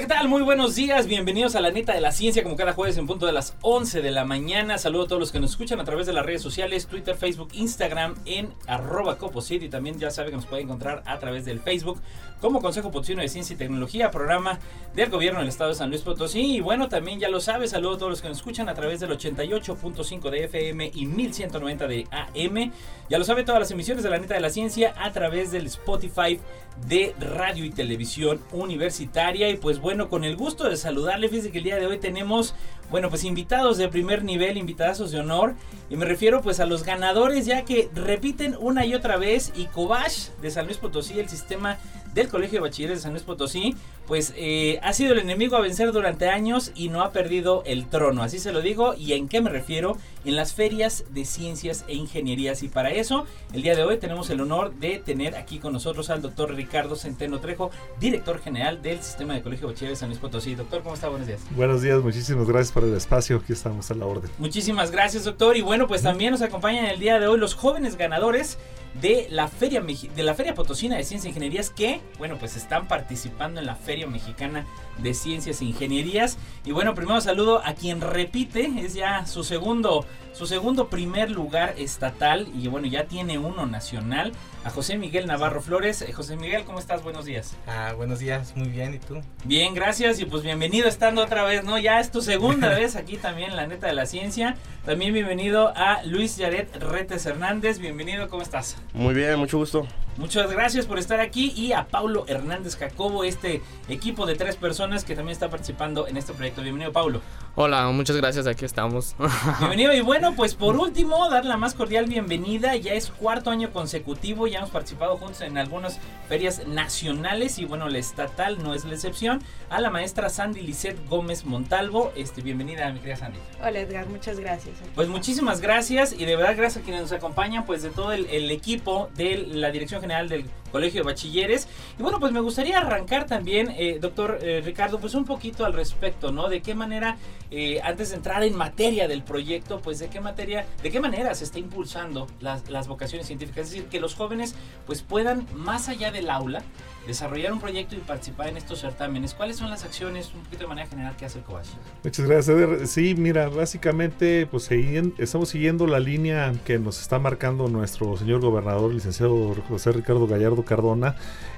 ¿Qué tal? Muy buenos días, bienvenidos a la neta de la ciencia, como cada jueves en punto de las 11 de la mañana. Saludo a todos los que nos escuchan a través de las redes sociales, Twitter, Facebook, Instagram, en arroba coposit y también ya saben que nos pueden encontrar a través del Facebook como Consejo Potosino de Ciencia y Tecnología, programa del gobierno del estado de San Luis Potosí. Y bueno, también ya lo sabes, saludo a todos los que nos escuchan a través del 88.5 de FM y 1190 de AM. Ya lo sabe, todas las emisiones de la neta de la ciencia a través del Spotify de Radio y Televisión Universitaria. Y pues bueno, con el gusto de saludarle, fíjense que el día de hoy tenemos, bueno, pues invitados de primer nivel, invitados de honor. Y me refiero pues a los ganadores ya que repiten una y otra vez y Cobash de San Luis Potosí, el sistema del Colegio de Bachilleres de San Luis Potosí, pues eh, ha sido el enemigo a vencer durante años y no ha perdido el trono, así se lo digo. ¿Y en qué me refiero? En las ferias de ciencias e ingenierías. Y para eso, el día de hoy tenemos el honor de tener aquí con nosotros al doctor Ricardo Centeno Trejo, director general del sistema de Colegio de Bachilleres de San Luis Potosí. Doctor, ¿cómo está? Buenos días. Buenos días, muchísimas gracias por el espacio, aquí estamos a la orden. Muchísimas gracias, doctor. Y bueno, pues también nos acompañan el día de hoy los jóvenes ganadores de la Feria de la Feria Potosina de Ciencias e Ingenierías que, bueno, pues están participando en la Feria Mexicana de Ciencias e Ingenierías. Y bueno, primero saludo a quien repite, es ya su segundo su segundo primer lugar estatal y bueno, ya tiene uno nacional, a José Miguel Navarro Flores. Eh, José Miguel, ¿cómo estás? Buenos días. Ah, buenos días, muy bien, ¿y tú? Bien, gracias y pues bienvenido estando otra vez, ¿no? Ya es tu segunda vez aquí también la neta de la ciencia. También bienvenido a Luis Yaret Retes Hernández, bienvenido, ¿cómo estás? Muy bien, mucho gusto. Muchas gracias por estar aquí y a Paulo Hernández Jacobo, este equipo de tres personas que también está participando en este proyecto. Bienvenido, Paulo. Hola, muchas gracias, aquí estamos. Bienvenido y bueno, pues por último, dar la más cordial bienvenida. Ya es cuarto año consecutivo, ya hemos participado juntos en algunas ferias nacionales y bueno, la estatal no es la excepción. A la maestra Sandy Lisset Gómez Montalvo. Este, bienvenida, mi querida Sandy. Hola Edgar, muchas gracias. Pues muchísimas gracias y de verdad gracias a quienes nos acompañan, pues de todo el, el equipo de la Dirección General del Colegio de Bachilleres. Y bueno, pues me gustaría arrancar también, eh, doctor eh, Ricardo, pues un poquito al respecto, ¿no? De qué manera, eh, antes de entrar en materia del proyecto, pues de qué materia, de qué manera se está impulsando las, las vocaciones científicas. Es decir, que los jóvenes pues puedan, más allá del aula, desarrollar un proyecto y participar en estos certámenes. ¿Cuáles son las acciones, un poquito de manera general, que hace el COBACH? Muchas gracias, Eder. Sí, mira, básicamente, pues estamos siguiendo la línea que nos está marcando nuestro señor gobernador, licenciado José Ricardo Gallardo Cardona,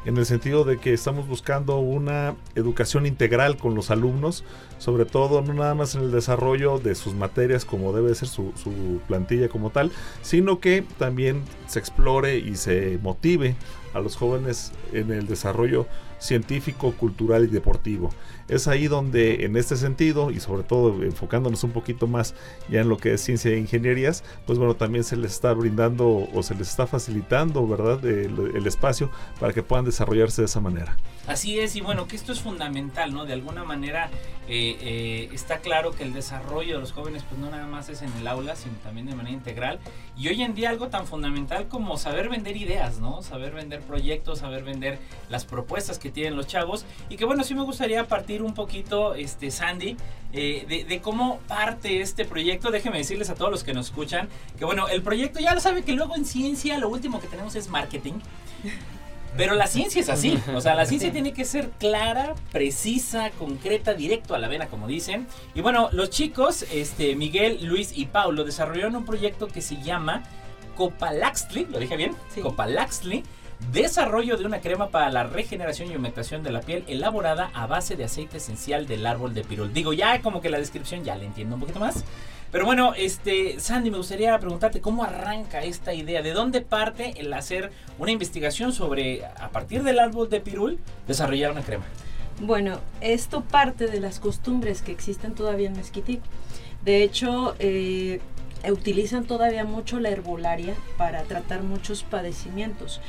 en el sentido de que estamos buscando una educación integral con los alumnos, sobre todo no nada más en el desarrollo de sus materias como debe ser su, su plantilla como tal, sino que también se explore y se motive a los jóvenes en el desarrollo científico, cultural y deportivo. Es ahí donde en este sentido y sobre todo enfocándonos un poquito más ya en lo que es ciencia e ingenierías, pues bueno, también se les está brindando o se les está facilitando, ¿verdad?, el, el espacio para que puedan desarrollarse de esa manera. Así es, y bueno, que esto es fundamental, ¿no? De alguna manera eh, eh, está claro que el desarrollo de los jóvenes, pues no nada más es en el aula, sino también de manera integral. Y hoy en día algo tan fundamental como saber vender ideas, ¿no? Saber vender proyectos, saber vender las propuestas que tienen los chavos. Y que bueno, sí me gustaría partir un poquito, este, Sandy, eh, de, de, cómo parte este proyecto. Déjenme decirles a todos los que nos escuchan que bueno, el proyecto ya lo sabe que luego en ciencia lo último que tenemos es marketing. Pero la ciencia es así, o sea, la ciencia tiene que ser clara, precisa, concreta, directo a la vena, como dicen. Y bueno, los chicos, este, Miguel, Luis y Paulo, desarrollaron un proyecto que se llama Copalaxtli, ¿lo dije bien? Sí. Copalaxtli, desarrollo de una crema para la regeneración y humectación de la piel elaborada a base de aceite esencial del árbol de pirul. Digo, ya como que la descripción ya la entiendo un poquito más. Pero bueno, este, Sandy, me gustaría preguntarte cómo arranca esta idea, de dónde parte el hacer una investigación sobre, a partir del árbol de pirul, desarrollar una crema. Bueno, esto parte de las costumbres que existen todavía en Mezquití. De hecho, eh, utilizan todavía mucho la herbolaria para tratar muchos padecimientos.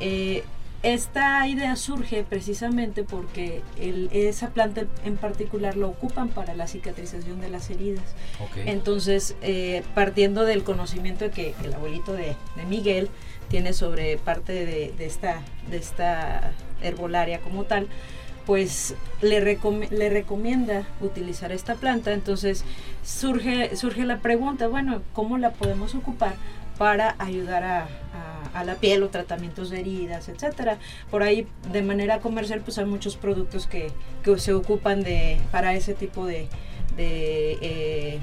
Eh, esta idea surge precisamente porque el- esa planta en particular lo ocupan para la cicatrización de las heridas. Ok. Entonces, eh, partiendo del conocimiento que el abuelito de, de Miguel tiene sobre parte de, de esta, de esta herbolaria como tal, pues le, recom- le recomienda utilizar esta planta. Entonces surge, surge la pregunta, bueno, ¿cómo la podemos ocupar para ayudar a, la piel o tratamientos de heridas, etcétera? Por ahí, de manera comercial, pues hay muchos productos que, se ocupan de, para ese tipo de, eh,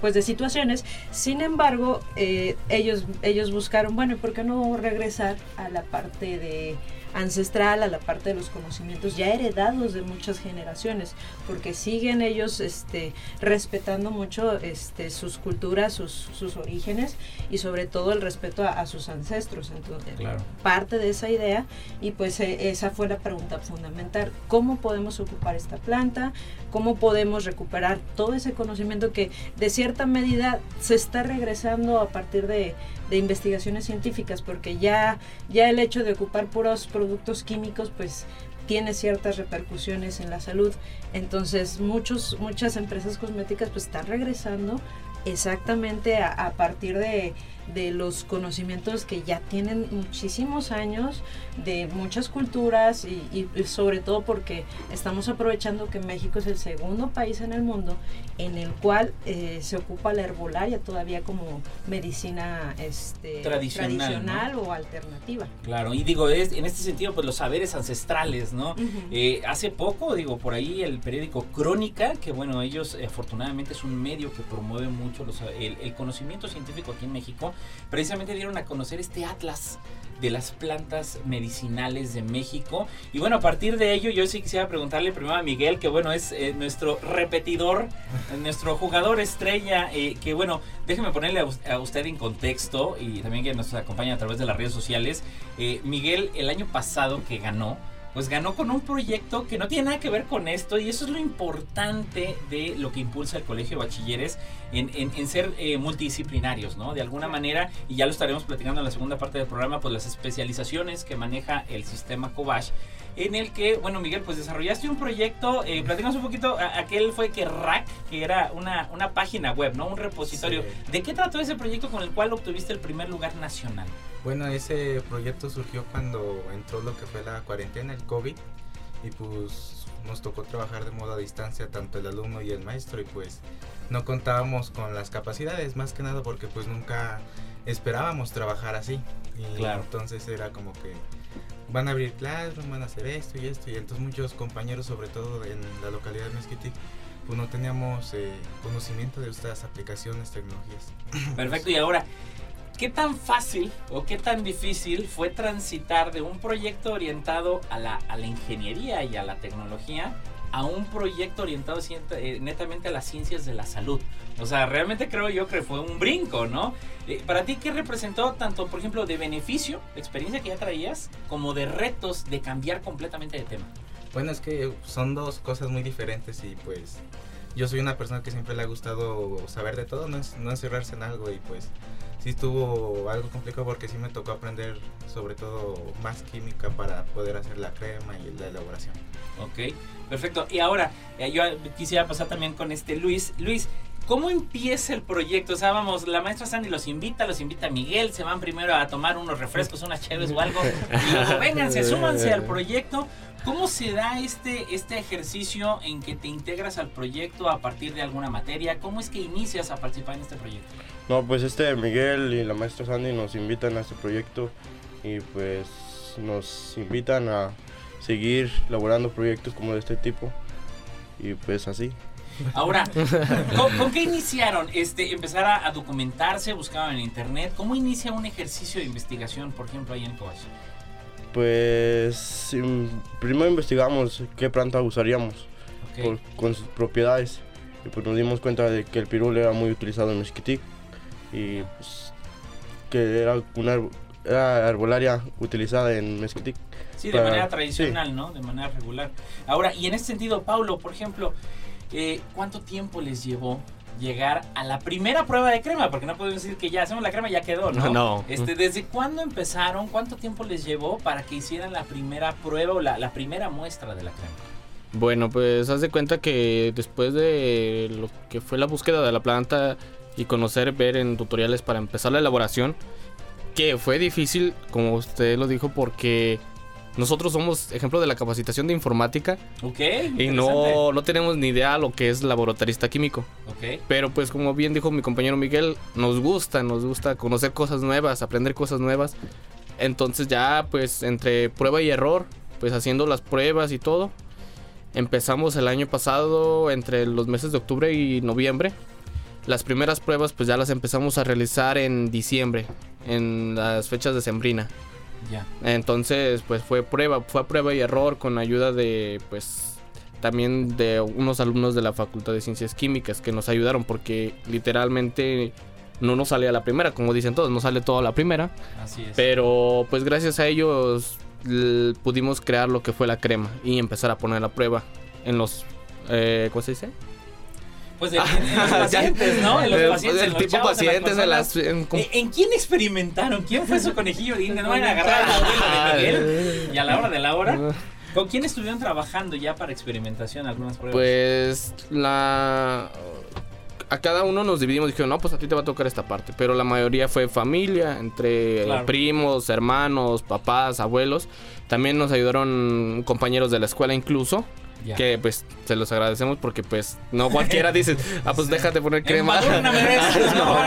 pues de situaciones. Sin embargo, eh, ellos, ellos buscaron, bueno, ¿y ¿por qué no regresar a la parte de ancestral, a la parte de los conocimientos ya heredados de muchas generaciones? Porque siguen ellos este, respetando mucho este, sus culturas, sus, sus orígenes y sobre todo el respeto a, a sus ancestros. Entonces, Claro. parte de esa idea y pues eh, esa fue la pregunta fundamental. ¿Cómo podemos ocupar esta planta? ¿Cómo podemos recuperar todo ese conocimiento que de cierta medida se está regresando a partir de, de investigaciones científicas? Porque ya, ya el hecho de ocupar puros productos químicos pues tiene ciertas repercusiones en la salud. Entonces muchos, muchas empresas cosméticas pues están regresando exactamente a, a partir de, de los conocimientos que ya tienen muchísimos años, de muchas culturas y, y- y sobre todo porque estamos aprovechando que México es el segundo país en el mundo en el cual eh, se ocupa la herbolaria todavía como medicina este, Tradicional, tradicional o alternativa. Claro, y digo, es, en este sentido, pues los saberes ancestrales, ¿no? Eh, hace poco, digo, por ahí el periódico Crónica, que bueno, ellos eh, afortunadamente es un medio que promueve mucho los- el, el conocimiento científico aquí en México, precisamente dieron a conocer este atlas de las plantas medicinales de México. Y bueno, a partir de ello, yo sí quisiera preguntarle primero a Miguel, que bueno, es eh, nuestro repetidor, eh, nuestro jugador estrella, eh, que bueno, déjeme ponerle a, us- a usted en contexto y también que nos acompaña a través de las redes sociales. Eh, Miguel, el año pasado que ganó, pues ganó con un proyecto que no tiene nada que ver con esto y eso es lo importante de lo que impulsa el Colegio de Bachilleres en, en- en ser eh, multidisciplinarios, ¿no? De alguna manera, y ya lo estaremos platicando en la segunda parte del programa, pues las especializaciones que maneja el sistema Cobach, en el que, bueno, Miguel, pues desarrollaste un proyecto, eh, platícanos un poquito, a- aquel fue que RAC, que era una, una página web, ¿no? Un repositorio. Sí. ¿De qué trató ese proyecto con el cual obtuviste el primer lugar nacional? Bueno, ese proyecto surgió cuando entró lo que fue la cuarentena, el COVID, y pues nos tocó trabajar de modo a distancia tanto el alumno y el maestro y pues no contábamos con las capacidades, más que nada porque pues nunca esperábamos trabajar así. Y Claro. entonces era como que van a abrir Classroom, van a hacer esto y esto, y entonces muchos compañeros, sobre todo en la localidad de Mezquitic, pues no teníamos eh, conocimiento de estas aplicaciones, tecnologías. Perfecto, y ahora, ¿qué tan fácil o qué tan difícil fue transitar de un proyecto orientado a la, ingeniería y a la tecnología a un proyecto orientado eh, netamente a las ciencias de la salud? O sea, realmente creo yo que fue un brinco, ¿no? Eh, para ti, ¿qué representó tanto, por ejemplo, de beneficio, experiencia que ya traías, como de retos de cambiar completamente de tema? Bueno, es que son dos cosas muy diferentes y pues yo soy una persona que siempre le ha gustado saber de todo, no, es, no encerrarse en algo y pues sí estuvo algo complicado porque sí me tocó aprender sobre todo más química para poder hacer la crema y la elaboración. Ok, perfecto. Y ahora, eh, yo quisiera pasar también con este Luis. Luis, ¿cómo empieza el proyecto? O sea, vamos, la maestra Sandy los invita, los invita Miguel, se van primero a tomar unos refrescos, unas chaves o algo, y luego vénganse, súmanse al proyecto. ¿Cómo se da este, este ejercicio en que te integras al proyecto a partir de alguna materia? ¿Cómo es que inicias a participar en este proyecto? No, pues este Miguel y la maestra Sandy nos invitan a este proyecto y pues nos invitan a seguir elaborando proyectos como de este tipo y pues así. Ahora, ¿con, con qué iniciaron? Este, empezar a, a documentarse, buscaban en internet. ¿Cómo inicia un ejercicio de investigación, por ejemplo, ahí en Coach? Pues im- primero investigamos qué planta usaríamos Ok. por- con sus propiedades y pues nos dimos cuenta de que el pirul era muy utilizado en Mezquitic y pues, que era una era arbolaria utilizada en Mezquitic. Sí, de para- manera tradicional, ¿no? De manera regular. Ahora, y en este sentido, Paulo, por ejemplo, eh, ¿cuánto tiempo les llevó llegar a la primera prueba de crema, porque no podemos decir que ya hacemos la crema y ya quedó, ¿no? No. Este, ¿Desde cuándo empezaron? ¿Cuánto tiempo les llevó para que hicieran la primera prueba o la, la primera muestra de la crema? Bueno, pues haz de cuenta que después de lo que fue la búsqueda de la planta y conocer, ver en tutoriales para empezar la elaboración, que fue difícil, como usted lo dijo, porque nosotros somos ejemplo de la capacitación de informática Ok. y no, no tenemos ni idea lo que es laboratorista químico. Ok. Pero pues como bien dijo mi compañero Miguel, nos gusta, nos gusta conocer cosas nuevas, aprender cosas nuevas. Entonces ya pues entre prueba y error, pues haciendo las pruebas y todo, empezamos el año pasado entre los meses de octubre y noviembre. Las primeras pruebas pues ya las empezamos a realizar en diciembre, en las fechas de Sembrina. Ya. Entonces, pues fue prueba, fue a prueba y error con ayuda de, pues, también de unos alumnos de la Facultad de Ciencias Químicas que nos ayudaron porque literalmente no nos sale a la primera, como dicen todos, no sale todo a la primera, Así es. pero pues gracias a ellos pudimos crear lo que fue la crema y empezar a poner a prueba en los, eh, ¿cómo se dice? Pues en, los pacientes, ¿no? En los pacientes. en el los tipo chavos, en las pacientes, en las... en- ¿En, en quién experimentaron? ¿Quién fue su conejillo India? No vayan a agarrar a la abuela de Miguel. Y a la hora de la hora. ¿Con quién estuvieron trabajando ya para experimentación algunas pruebas? Pues la a cada uno nos dividimos dijeron, "No, pues a ti te va a tocar esta parte", pero la mayoría fue familia, entre Claro. primos, hermanos, papás, abuelos. También nos ayudaron compañeros de la escuela incluso, Que pues se los agradecemos porque pues no cualquiera dice, "Ah, pues déjate poner crema." No, No,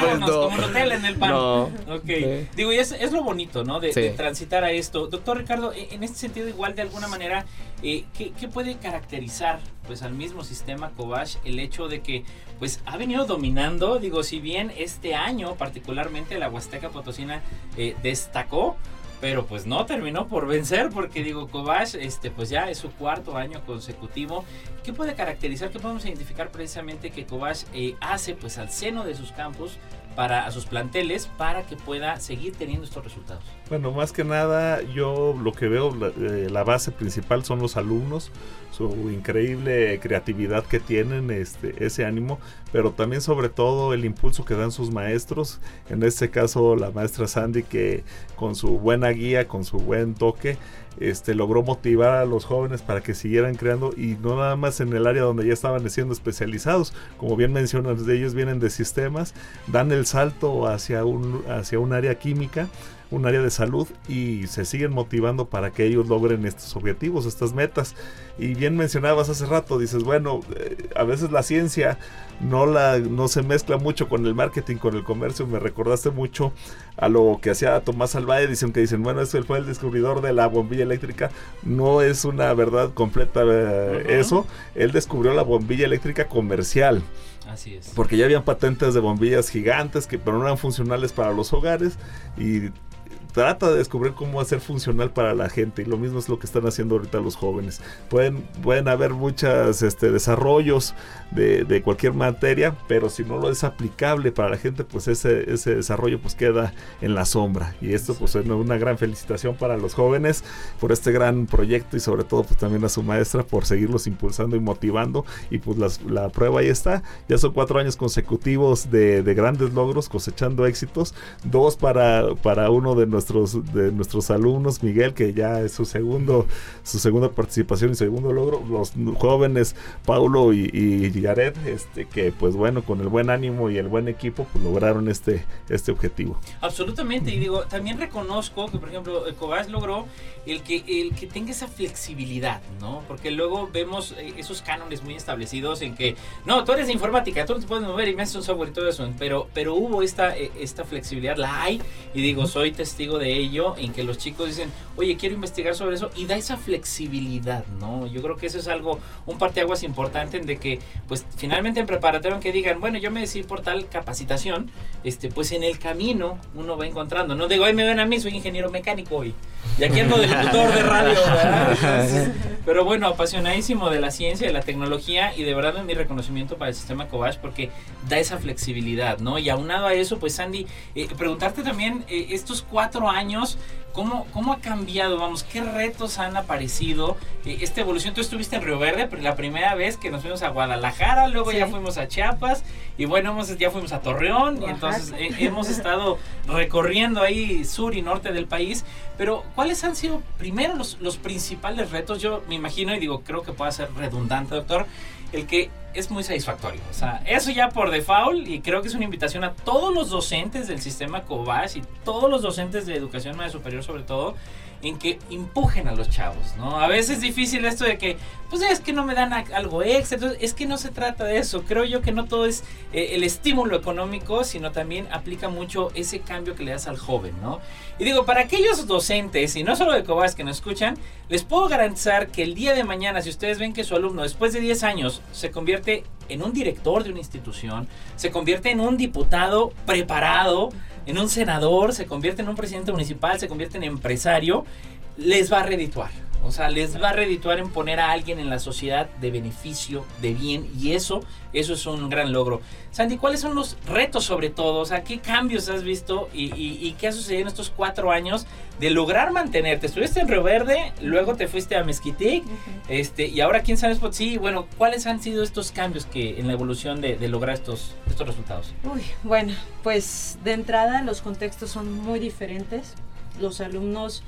pues, no. como Nutella en el pan. No. Ok. Sí. Digo, y es, es lo bonito, ¿no? De, Sí. de transitar a esto. Doctor Ricardo, e- en este sentido, igual de alguna manera, eh, ¿qué, qué puede caracterizar pues al mismo sistema Kovash el hecho de que pues ha venido dominando? Digo, si bien este año particularmente la Huasteca Potosina eh, destacó, pero pues no terminó por vencer porque digo Kovash este pues ya es su cuarto año consecutivo. ¿qué puede caracterizar qué podemos identificar precisamente que Kovash eh, hace pues al seno de sus campus para a sus planteles para que pueda seguir teniendo estos resultados Bueno, más que nada, yo lo que veo, la, eh, la base principal son los alumnos, su increíble creatividad que tienen, este, ese ánimo, pero también sobre todo el impulso que dan sus maestros, en este caso la maestra Sandy que con su buena guía, con su buen toque, este, logró motivar a los jóvenes para que siguieran creando y no nada más en el área donde ya estaban siendo especializados, como bien mencionas, ellos vienen de sistemas, dan el salto hacia un, hacia un área química, un área de salud y se siguen motivando para que ellos logren estos objetivos, estas metas. Y bien mencionabas hace rato, dices, bueno, eh, a veces la ciencia no, la, no se mezcla mucho con el marketing, con el comercio. Me recordaste mucho a lo que hacía Tomás Alva Edison, que dicen, bueno, este fue el descubridor de la bombilla eléctrica. No es una verdad completa eh, eso. Él descubrió la bombilla eléctrica comercial. así es Porque ya habían patentes de bombillas gigantes que pero no eran funcionales para los hogares y trata de descubrir cómo hacer funcional para la gente y lo mismo es lo que están haciendo ahorita los jóvenes. Pueden, pueden haber muchos este, desarrollos de, de cualquier materia, pero si no lo es aplicable para la gente, pues ese, ese desarrollo pues queda en la sombra. Y esto pues es una gran felicitación para los jóvenes por este gran proyecto y sobre todo pues también a su maestra por seguirlos impulsando y motivando. Y pues las- la prueba ahí está. Ya son cuatro años consecutivos de, de grandes logros cosechando éxitos. Dos para, para uno de nuestros, de nuestros alumnos, Miguel, que ya es su segundo, su segunda participación y segundo logro. Los jóvenes Paulo y, y este, que pues bueno, con el buen ánimo y el buen equipo, pues lograron este, este objetivo. Absolutamente, y digo, también reconozco que, por ejemplo, Cobas logró el que, el que tenga esa flexibilidad, ¿no? Porque luego vemos eh, esos cánones muy establecidos en que, no, tú eres de informática, tú no te puedes mover y me haces un software y todo eso, pero, pero hubo esta, eh, esta flexibilidad, la hay, y digo, soy testigo de ello, en que los chicos dicen, oye, quiero investigar sobre eso, y da esa flexibilidad, ¿no? Yo creo que eso es algo, un parteaguas importante en de que, pues, finalmente en preparatorio, que digan, bueno, yo me decidí por tal capacitación, este, pues en el camino uno va encontrando, no digo, ay, me ven a mí, soy ingeniero mecánico hoy, y aquí ando de locutor de radio, ¿verdad? Entonces, pero bueno, apasionadísimo de la ciencia, de la tecnología, y de verdad mi reconocimiento para el sistema Cobach, porque da esa flexibilidad, ¿no? Y aunado a eso, pues Sandy, eh, preguntarte también, eh, estos cuatro años, ¿Cómo, ¿Cómo ha cambiado? Vamos, ¿qué retos han aparecido? Eh, esta evolución, tú estuviste en Río Verde la primera vez que nos fuimos a Guadalajara, luego ya fuimos a Chiapas y bueno, hemos, ya fuimos a Torreón y entonces eh, hemos estado recorriendo ahí sur y norte del país. Pero, ¿cuáles han sido primero los, los principales retos? Yo me imagino y digo, creo que pueda ser redundante, doctor, el que es muy satisfactorio. O sea, eso ya por default y creo que es una invitación a todos los docentes del sistema COBAS y todos los docentes de educación media superior sobre todo en que empujen a los chavos, ¿no? A veces es difícil esto de que, pues es que no me dan algo extra, entonces es que no se trata de eso, creo yo que no todo es eh, el estímulo económico, sino también aplica mucho ese cambio que le das al joven, ¿no? Y digo, para aquellos docentes, y no solo de Cobas que nos escuchan, les puedo garantizar que el día de mañana, si ustedes ven que su alumno después de 10 años se convierte en un director de una institución, se convierte en un diputado preparado, en un senador, se convierte en un presidente municipal, se convierte en empresario, les va a redituar. O sea, les va a redituar en poner a alguien en la sociedad de beneficio, de bien, y eso, eso es un gran logro. Sandy, ¿cuáles son los retos sobre todo? O sea, ¿qué cambios has visto y, qué ha sucedido en estos cuatro años de lograr mantenerte? Estuviste en Río Verde, luego te fuiste a Mezquitic, este, y ahora aquí en San Sí, bueno, ¿cuáles han sido estos cambios que en la evolución de, de lograr estos, estos resultados? Uy, bueno, pues de entrada los contextos son muy diferentes. Los alumnos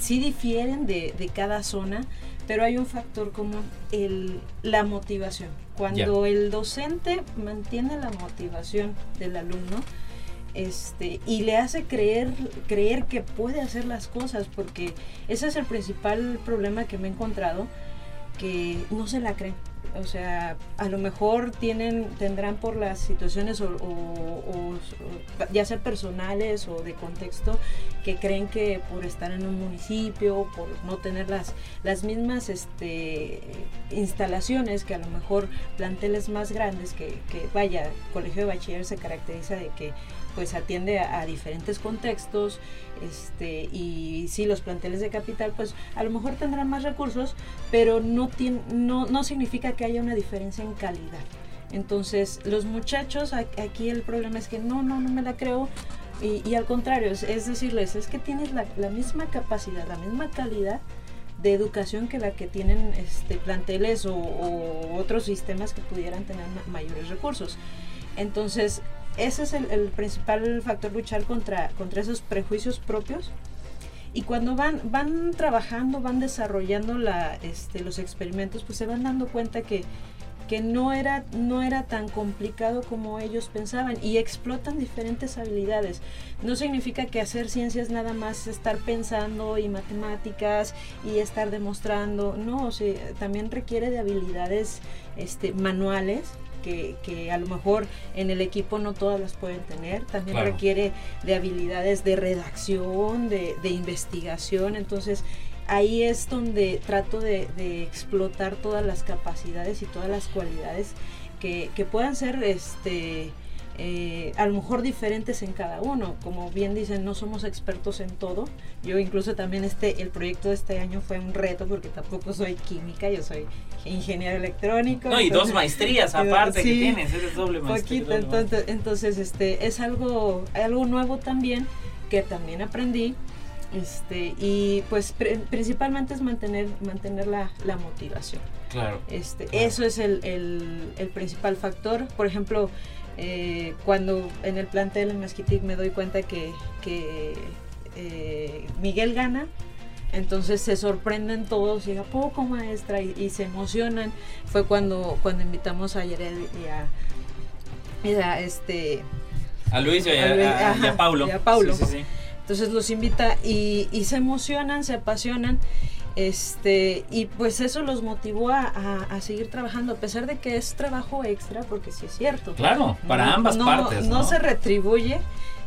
sí difieren de, de, cada zona, pero hay un factor como el, la motivación. Cuando el docente mantiene la motivación del alumno, este, y le hace creer, creer que puede hacer las cosas, porque ese es el principal problema que me he encontrado, que no se la creen o sea, a lo mejor tienen, tendrán por las situaciones o, ya sea personales o de contexto, que creen que por estar en un municipio, por no tener las, las mismas este, instalaciones, que a lo mejor planteles más grandes, que vaya, colegio de bachiller se caracteriza de que pues atiende a, diferentes contextos este, y sí, los planteles de capital pues a lo mejor tendrán más recursos, pero no, tiene, no, no significa que haya una diferencia en calidad. Entonces, los muchachos, aquí el problema es que no, no, no me la creo. Y, al contrario, es, decirles, es que tienes la, misma capacidad, la misma calidad de educación que la que tienen este, planteles o otros sistemas que pudieran tener mayores recursos. Entonces, ese es el, principal factor, luchar contra, contra esos prejuicios propios. Y cuando van, van trabajando, van desarrollando la, este, los experimentos, pues se van dando cuenta que, que no, era, no era tan complicado como ellos pensaban y explotan diferentes habilidades. No significa que hacer ciencias nada más estar pensando y matemáticas y estar demostrando, no, o también requiere de habilidades este, manuales que, a lo mejor en el equipo no todas las pueden tener. También requiere de habilidades de redacción, de, investigación. Entonces ahí es donde trato de, explotar todas las capacidades y todas las cualidades que, que puedan ser este eh, a lo mejor diferentes en cada uno. Como bien dicen, no somos expertos en todo. Yo incluso también este, el proyecto de este año fue un reto porque tampoco soy química, yo soy ingeniero electrónico. No, y dos maestrías aparte que tienes, eres doble maestría. entonces, entonces este, es algo, algo nuevo también que también aprendí. Este, y pues principalmente es mantener, mantener la, la motivación. Claro, este, Eso es el, el, el principal factor. Por ejemplo, eh, cuando en el plantel en Mezquitic me doy cuenta que, eh, Miguel gana, entonces se sorprenden todos y a poco maestra y, se emocionan. Fue cuando, cuando invitamos a Yared y a, este a Luis y a, Paulo. Entonces los invita y, y se emocionan, se apasionan este, y pues eso los motivó a, a, seguir trabajando, a pesar de que es trabajo extra, porque sí es cierto. Claro, para ambas partes. ¿no? se retribuye,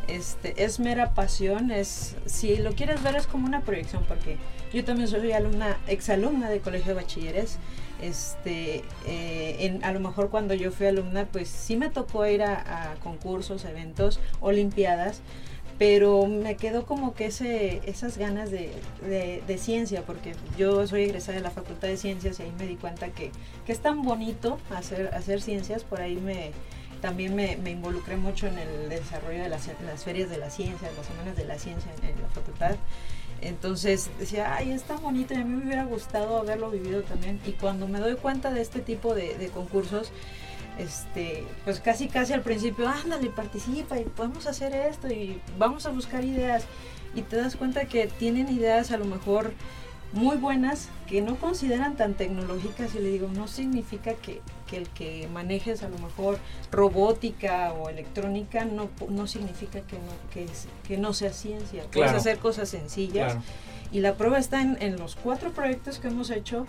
este, es mera pasión, es, si lo quieres ver es como una proyección, porque yo también soy alumna, exalumna de colegio de bachilleres. Este, eh, en, a lo mejor cuando yo fui alumna, pues sí me tocó ir a, a concursos, eventos, olimpiadas, pero me quedó como que ese, esas ganas de, de, ciencia, porque yo soy egresada de la Facultad de Ciencias y ahí me di cuenta que, que es tan bonito hacer, hacer ciencias, por ahí me, también me, me involucré mucho en el desarrollo de las, las, ferias de la ciencia, las semanas de la ciencia en, la facultad. Entonces decía, ay, está bonito y a mí me hubiera gustado haberlo vivido también. Y cuando me doy cuenta de este tipo de, de concursos, este, pues casi casi al principio, ándale, participa y podemos hacer esto y vamos a buscar ideas. Y te das cuenta que tienen ideas a lo mejor muy buenas que no consideran tan tecnológicas y le digo, no significa que, que el que manejes a lo mejor robótica o electrónica no, no significa que no, que, es- que no sea ciencia. Puedes hacer cosas sencillas Claro. y la prueba está en, en los cuatro proyectos que hemos hecho.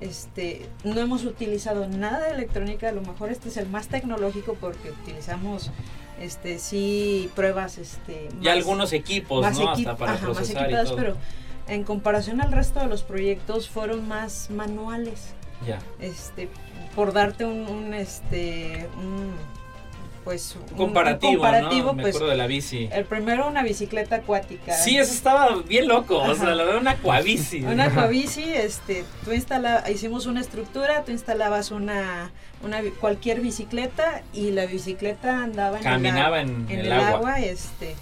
Este, no hemos utilizado nada de electrónica, a lo mejor este es el más tecnológico porque utilizamos este sí pruebas este Ya más- algunos equipos, más ¿no? Hasta para ajá, más y equipadas, todo. pero en comparación al resto de los proyectos fueron más manuales. Ya. Este, por darte un, un, este un, pues un- un Comparativo, comparativo, ¿no? Me pues acuerdo de la bici. el primero una bicicleta acuática. Sí, eso estaba bien loco. O sea, la verdad, una cuabici. Una aquabici, este, tú instala, hicimos una estructura, tú instalabas una, una cualquier bicicleta y la bicicleta andaba en Caminaba el, en, en el, el agua. agua, este,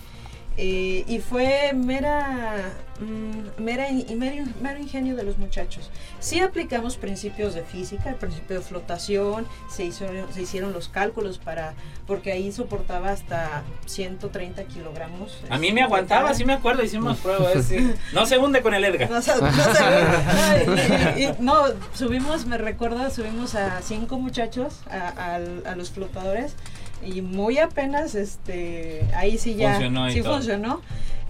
eh, y fue mera, mm, mera, y mero, mero ingenio de los muchachos. Sí aplicamos principios de física, el principio de flotación, se, hizo, se hicieron los cálculos para, porque ahí soportaba hasta 130 kilogramos. A mí me aguantaba, sí me acuerdo, hicimos pruebas. sí. No se hunde con el Edgar. no, se- no se- no, y- y- no, subimos, me recuerdo, subimos a cinco muchachos a los flotadores y muy apenas, este, ahí sí ya, Funcionó sí todo. funcionó.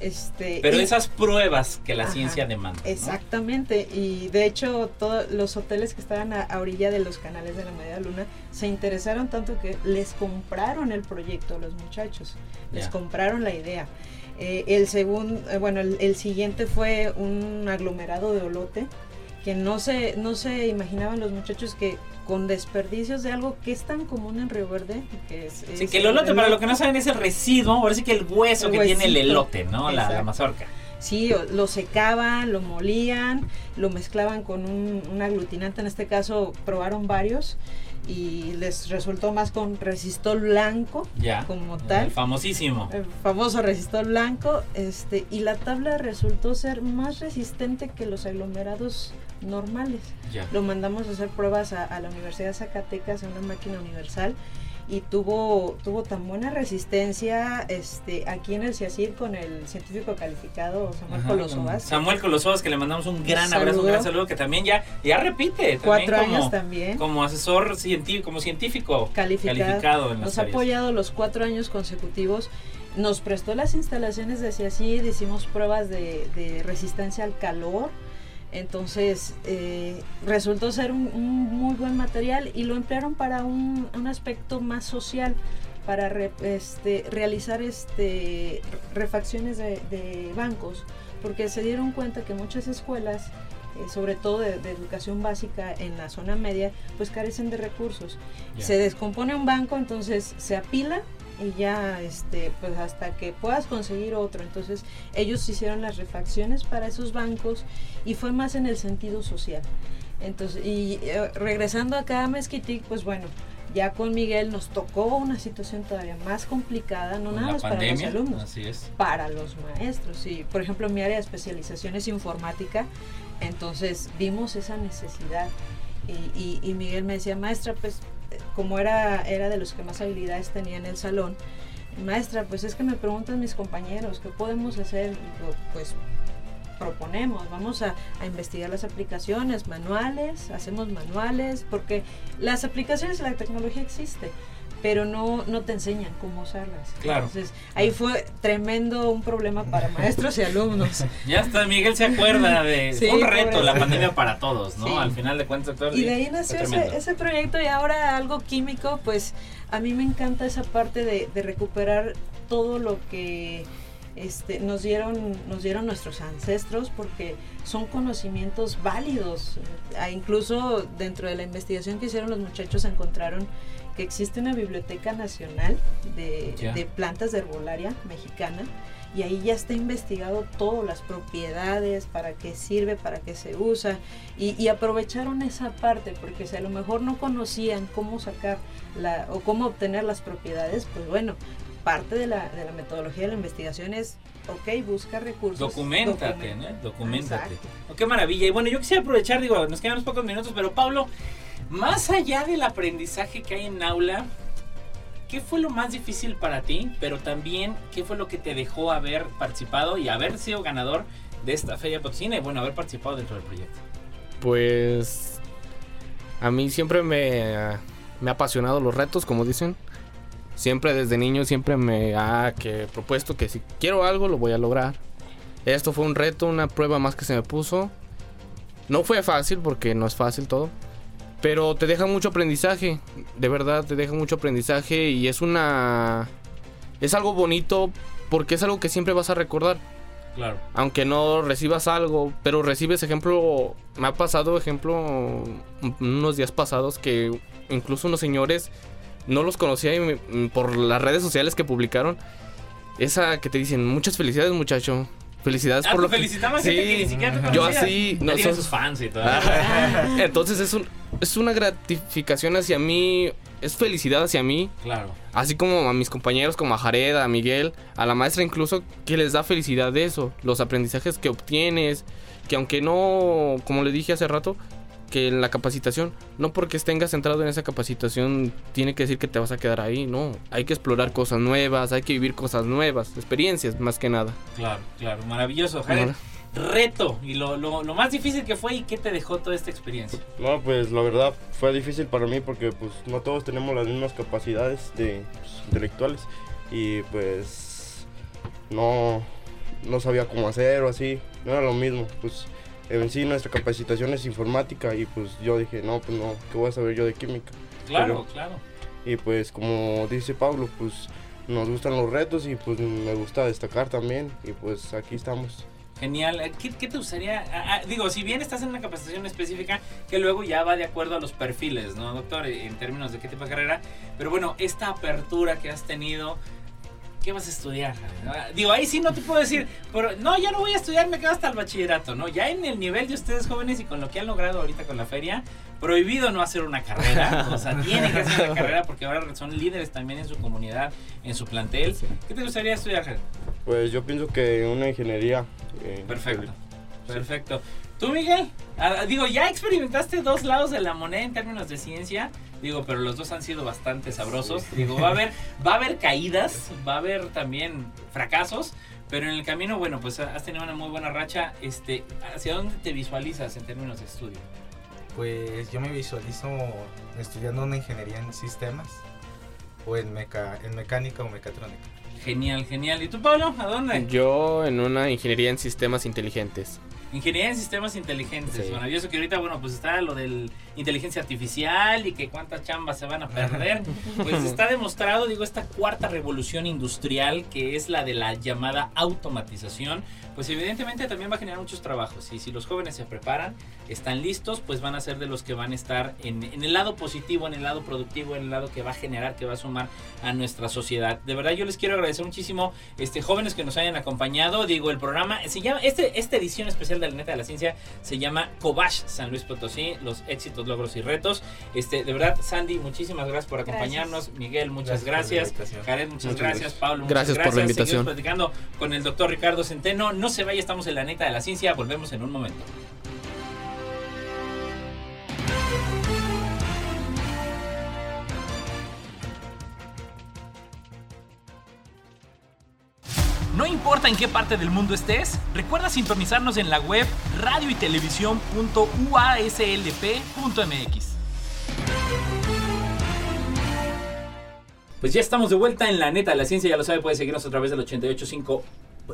Este, Pero y- esas pruebas que la Ajá, ciencia demanda. ¿no? Exactamente, y de hecho todos los hoteles que estaban a, a orilla de los canales de la media luna se interesaron tanto que les compraron el proyecto a los muchachos, les compraron la idea. Eh, el segundo, bueno, el, el siguiente fue un aglomerado de olote que no se, no se imaginaban los muchachos que con desperdicios de algo que es tan común en Río Verde, que es, Sí, que el elote, para lo que no saben, es el residuo, ahora sí que el hueso El que tiene el elote, ¿no? La, la mazorca. Sí, lo secaban, lo molían, lo mezclaban con un, un aglutinante, en este caso probaron varios y les resultó más con resistol blanco Ya. como El tal, famosísimo. el famoso resistol blanco, este, y la tabla resultó ser más resistente que los aglomerados normales. Ya. Lo mandamos a hacer pruebas a, a la Universidad de Zacatecas, a una máquina universal, y tuvo, tuvo tan buena resistencia este, aquí en el CIACIR con el científico calificado Samuel Ajá, Colosovas. Samuel Colosovas, que le mandamos un gran abrazo, un gran saludo, que también ya, ya repite. también Cuatro como, años también. Como asesor científico, como científico Calificado. calificado en las Nos ha áreas. apoyado los cuatro años consecutivos. Nos prestó las instalaciones de CIACIR, hicimos pruebas de, de resistencia al calor. Entonces eh, resultó ser un, un muy buen material y lo emplearon para un, un aspecto más social, para re- este, realizar este, refacciones de, de bancos, porque se dieron cuenta que muchas escuelas, eh, sobre todo de, de educación básica en la zona media, pues carecen de recursos. Se descompone un banco, entonces se apila y ya este pues hasta que puedas conseguir otro entonces ellos hicieron las refacciones para esos bancos y fue más en el sentido social entonces y eh, regresando acá a Mezquitic pues bueno ya con Miguel nos tocó una situación todavía más complicada no Con nada más para los alumnos así es. para los maestros. Y por ejemplo, mi área de especialización es informática, entonces vimos esa necesidad. Y, y- y Miguel me decía, maestra, pues como era, era de los que más habilidades tenía en el salón, maestra, pues es que me preguntan mis compañeros, ¿qué podemos hacer? Pues proponemos, vamos a, investigar las aplicaciones manuales, hacemos manuales, porque las aplicaciones y la tecnología existe, pero no, no te enseñan cómo usarlas. Claro. Entonces, ahí fue tremendo un problema para maestros y alumnos. Ya está, Miguel se acuerda de... Sí, un reto la pandemia para todos, ¿no? Sí. Al final de cuentas, todo Y de ahí nació ese, ese proyecto y ahora algo químico, pues a mí me encanta esa parte de, de recuperar todo lo que este, nos, dieron, nos dieron nuestros ancestros porque son conocimientos válidos. Ah, incluso dentro de la investigación que hicieron los muchachos encontraron que existe una biblioteca nacional de, de plantas de herbolaria mexicana y ahí ya está investigado todas las propiedades, para qué sirve, para qué se usa y, y aprovecharon esa parte porque si a lo mejor no conocían cómo sacar la, o cómo obtener las propiedades, pues bueno, parte de la, de la metodología de la investigación es ok, busca recursos. Documentate, documenta. ¿no? Documentate. Oh, qué maravilla. Y bueno, yo quisiera aprovechar, digo, nos quedan unos pocos minutos, pero Pablo, más allá del aprendizaje que hay en aula, ¿qué fue lo más difícil para ti? Pero también, ¿qué fue lo que te dejó haber participado y haber sido ganador de esta Feria Potosina y bueno, haber participado dentro del proyecto? Pues a mí siempre me, me ha apasionado los retos, como dicen. Siempre desde niño siempre me ha que propuesto que si quiero algo lo voy a lograr. Esto fue un reto, una prueba más que se me puso. No fue fácil porque no es fácil todo. Pero te deja mucho aprendizaje. De verdad, te deja mucho aprendizaje y es una... Es algo bonito porque es algo que siempre vas a recordar Claro. aunque no recibas algo, pero recibes ejemplo, me ha pasado ejemplo unos días pasados que incluso unos señores no los conocía y me- por las redes sociales que publicaron, esa que te dicen muchas felicidades muchacho, felicidades Ah, por lo que gente que ni Sí, siquiera te yo así, no, son- sus fans y todo. Entonces es un es una gratificación hacia mí, es felicidad hacia mí, Claro. Así como a mis compañeros, como a Jared, a Miguel, a la maestra incluso, que les da felicidad de eso. Los aprendizajes que obtienes, que aunque no, como le dije hace rato, que en la capacitación, no porque tengas centrado en esa capacitación, tiene que decir que te vas a quedar ahí, no. Hay que explorar cosas nuevas, hay que vivir cosas nuevas, experiencias más que nada. Claro, claro, maravilloso. Jared, reto y lo, lo, lo más difícil que fue y qué te dejó toda esta experiencia. No, pues la verdad fue difícil para mí porque pues no todos tenemos las mismas capacidades de, pues, intelectuales y pues no, no sabía cómo hacer o así, no era lo mismo, pues en sí nuestra capacitación es informática y pues yo dije, no, pues no, ¿qué voy a saber yo de química? Claro, Pero- claro. Y pues como dice Pablo, pues nos gustan los retos y pues me gusta destacar también y pues aquí estamos. Genial. Eh, ¿Qué, qué te gustaría? ah, ah, digo, si bien estás en una capacitación específica que luego ya va de acuerdo a los perfiles, ¿no, doctor? Eh, En términos de qué tipo de carrera. Pero bueno, esta apertura que has tenido, ¿qué vas a estudiar? Ah, Digo, ahí sí no te puedo decir, pero no, ya no voy a estudiar, me quedo hasta el bachillerato, ¿no? Ya en el nivel de ustedes jóvenes y con lo que han logrado ahorita con la feria, prohibido no hacer una carrera. O sea, tienen que hacer una carrera porque ahora son líderes también en su comunidad, en su plantel. ¿Qué te gustaría estudiar? Pues yo pienso que una ingeniería. Eh, Perfecto. Perfecto. ¿Tú, Miguel? Ah, digo, ya experimentaste dos lados de la moneda en términos de ciencia. Digo, pero los dos han sido bastante sabrosos. Digo, va a haber, va a haber caídas, va a haber también fracasos. Pero en el camino, bueno, pues has tenido una muy buena racha. Este, ¿Hacia dónde te visualizas en términos de estudio? Pues yo me visualizo estudiando una ingeniería en sistemas o en, meca, en mecánica o mecatrónica. Genial, genial. ¿Y tú, Pablo? ¿A dónde? Yo en una ingeniería en sistemas inteligentes. Ingeniería en sistemas inteligentes. Sí. Maravilloso que ahorita, bueno, pues está lo del inteligencia artificial y que cuántas chambas se van a perder. Pues está demostrado, digo, esta cuarta revolución industrial que es la de la llamada automatización. Pues evidentemente también va a generar muchos trabajos. Y si los jóvenes se preparan, están listos, pues van a ser de los que van a estar en, en el lado positivo, en el lado productivo, en el lado que va a generar, que va a sumar a nuestra sociedad. De verdad, yo les quiero agradecer muchísimo, este, jóvenes que nos hayan acompañado. Digo, el programa se llama, este, esta edición especial de la neta de la ciencia se llama Cobash San Luis Potosí, los éxitos, logros y retos. Este, de verdad, Sandy, muchísimas gracias por acompañarnos. Miguel, muchas gracias. Gracias. Jared, muchas, Muchas gracias. gracias. Pablo, muchas Gracias gracias. por la invitación. Seguimos platicando con el doctor Ricardo Centeno. No se vaya, estamos en la neta de la ciencia. Volvemos en un momento. No importa en qué parte del mundo estés, recuerda sintonizarnos en la web radio y televisión.uaslp.mx. Pues ya estamos de vuelta en la neta de la ciencia, ya lo sabe, puede seguirnos a través del 88.5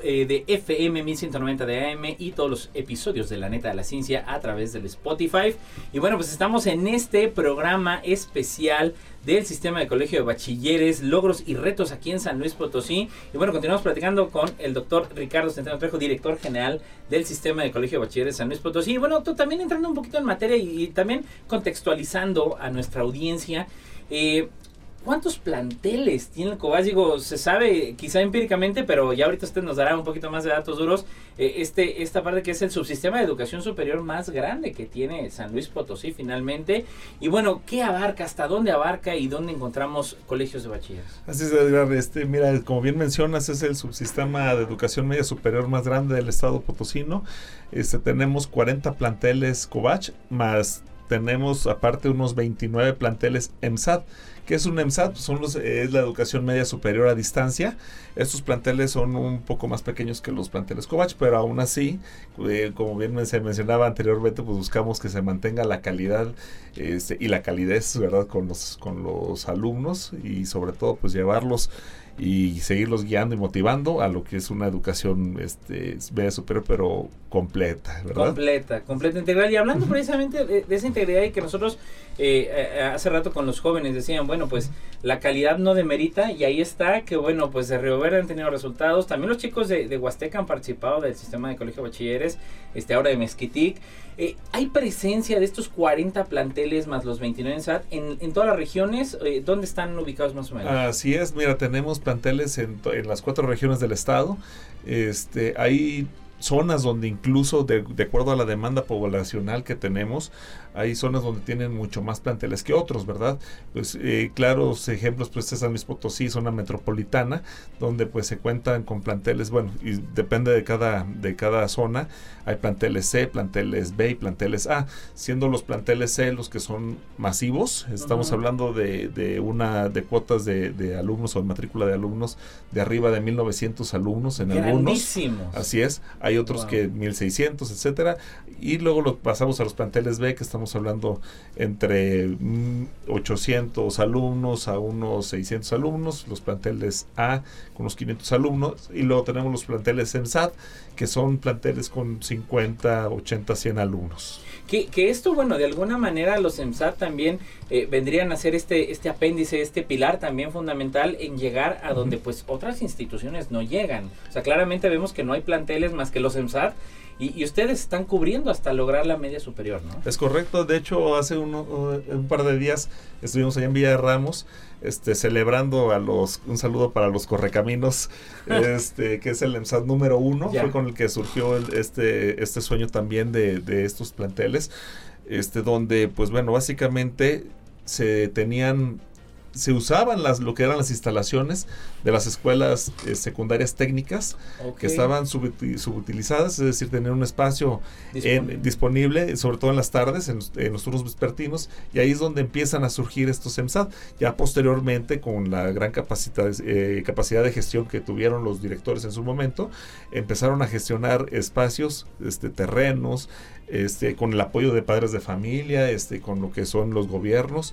eh, de FM 1190 de AM y todos los episodios de la neta de la ciencia a través del Spotify. Y bueno, pues estamos en este programa especial del sistema de colegio de bachilleres, logros y retos aquí en San Luis Potosí. Y bueno, continuamos platicando con el doctor Ricardo Centeno Trejo, director general del sistema de colegio de bachilleres San Luis Potosí. Y bueno, tú también entrando un poquito en materia y, también contextualizando a nuestra audiencia. Eh, ¿Cuántos planteles tiene el Cobach? Digo, se sabe quizá empíricamente, pero ya ahorita usted nos dará un poquito más de datos duros. Eh, este, esta parte que es el subsistema de educación superior más grande que tiene San Luis Potosí finalmente. Y bueno, ¿qué abarca? ¿Hasta dónde abarca y dónde encontramos colegios de bachilleres? Así es, Edgar. Este, mira, como bien mencionas, es el subsistema de educación media superior más grande del estado potosino. Este, tenemos 40 planteles Cobach, más tenemos aparte unos 29 planteles EMSAT. ¿Qué es un EMSAT? Son es la educación media superior a distancia. Estos planteles son un poco más pequeños que los planteles Covach, pero aún así, eh, como bien se mencionaba anteriormente, pues buscamos que se mantenga la calidad este, y la calidez, ¿verdad? Con los, con los alumnos y sobre todo pues llevarlos y seguirlos guiando y motivando a lo que es una educación este, media superior, pero completa, ¿verdad? Completa, completa, integral. Y hablando precisamente de, esa integridad y que nosotros eh, eh, hace rato con los jóvenes decían, bueno, pues la calidad no demerita y ahí está que, bueno, pues de Río Verde han tenido resultados. También los chicos de, de Huasteca han participado del sistema de colegio de bachilleres, este ahora de Mezquitic. Eh, ¿Hay presencia de estos 40 planteles más los 29 en SAT en, en todas las regiones? Eh, ¿Dónde están ubicados más o menos? Así es, mira, tenemos planteles en, en las cuatro regiones del estado. Este, hay zonas donde incluso de, de, acuerdo a la demanda poblacional que tenemos, hay zonas donde tienen mucho más planteles que otros, ¿verdad? Pues eh, claros ejemplos, pues es San Luis Potosí, zona metropolitana, donde pues se cuentan con planteles, bueno, y depende de cada, de cada zona, hay planteles C, planteles B y planteles A, siendo los planteles C los que son masivos, estamos uh -huh. hablando de, de, una, de cuotas de, de, alumnos o de matrícula de alumnos de arriba de 1900 alumnos en algunos. Así es, hay otros wow. que 1600, etcétera, y luego lo pasamos a los planteles B que estamos hablando entre 800 alumnos a unos 600 alumnos, los planteles A con unos 500 alumnos, y luego tenemos los planteles EMSAT, que son planteles con 50, 80, 100 alumnos. Que, que esto, bueno, de alguna manera los EMSAT también eh, vendrían a ser este, este apéndice, este pilar también fundamental en llegar a donde pues otras instituciones no llegan. O sea, claramente vemos que no hay planteles más que los EMSAT y, y, ustedes están cubriendo hasta lograr la media superior, ¿no? Es correcto. De hecho, hace uno, un par de días estuvimos allá en Villa de Ramos, este, celebrando a los, un saludo para los correcaminos, este, que es el EMSAT número uno, ya. fue con el que surgió el, este, este sueño también de, de estos planteles, este, donde, pues bueno, básicamente se tenían se usaban las lo que eran las instalaciones de las escuelas eh, secundarias técnicas okay. que estaban subutilizadas, es decir, tener un espacio disponible, en, disponible sobre todo en las tardes, en, en, los turnos vespertinos, y ahí es donde empiezan a surgir estos EMSAT. Ya posteriormente, con la gran capacidad, eh, capacidad de gestión que tuvieron los directores en su momento, empezaron a gestionar espacios, este, terrenos, este, con el apoyo de padres de familia, este, con lo que son los gobiernos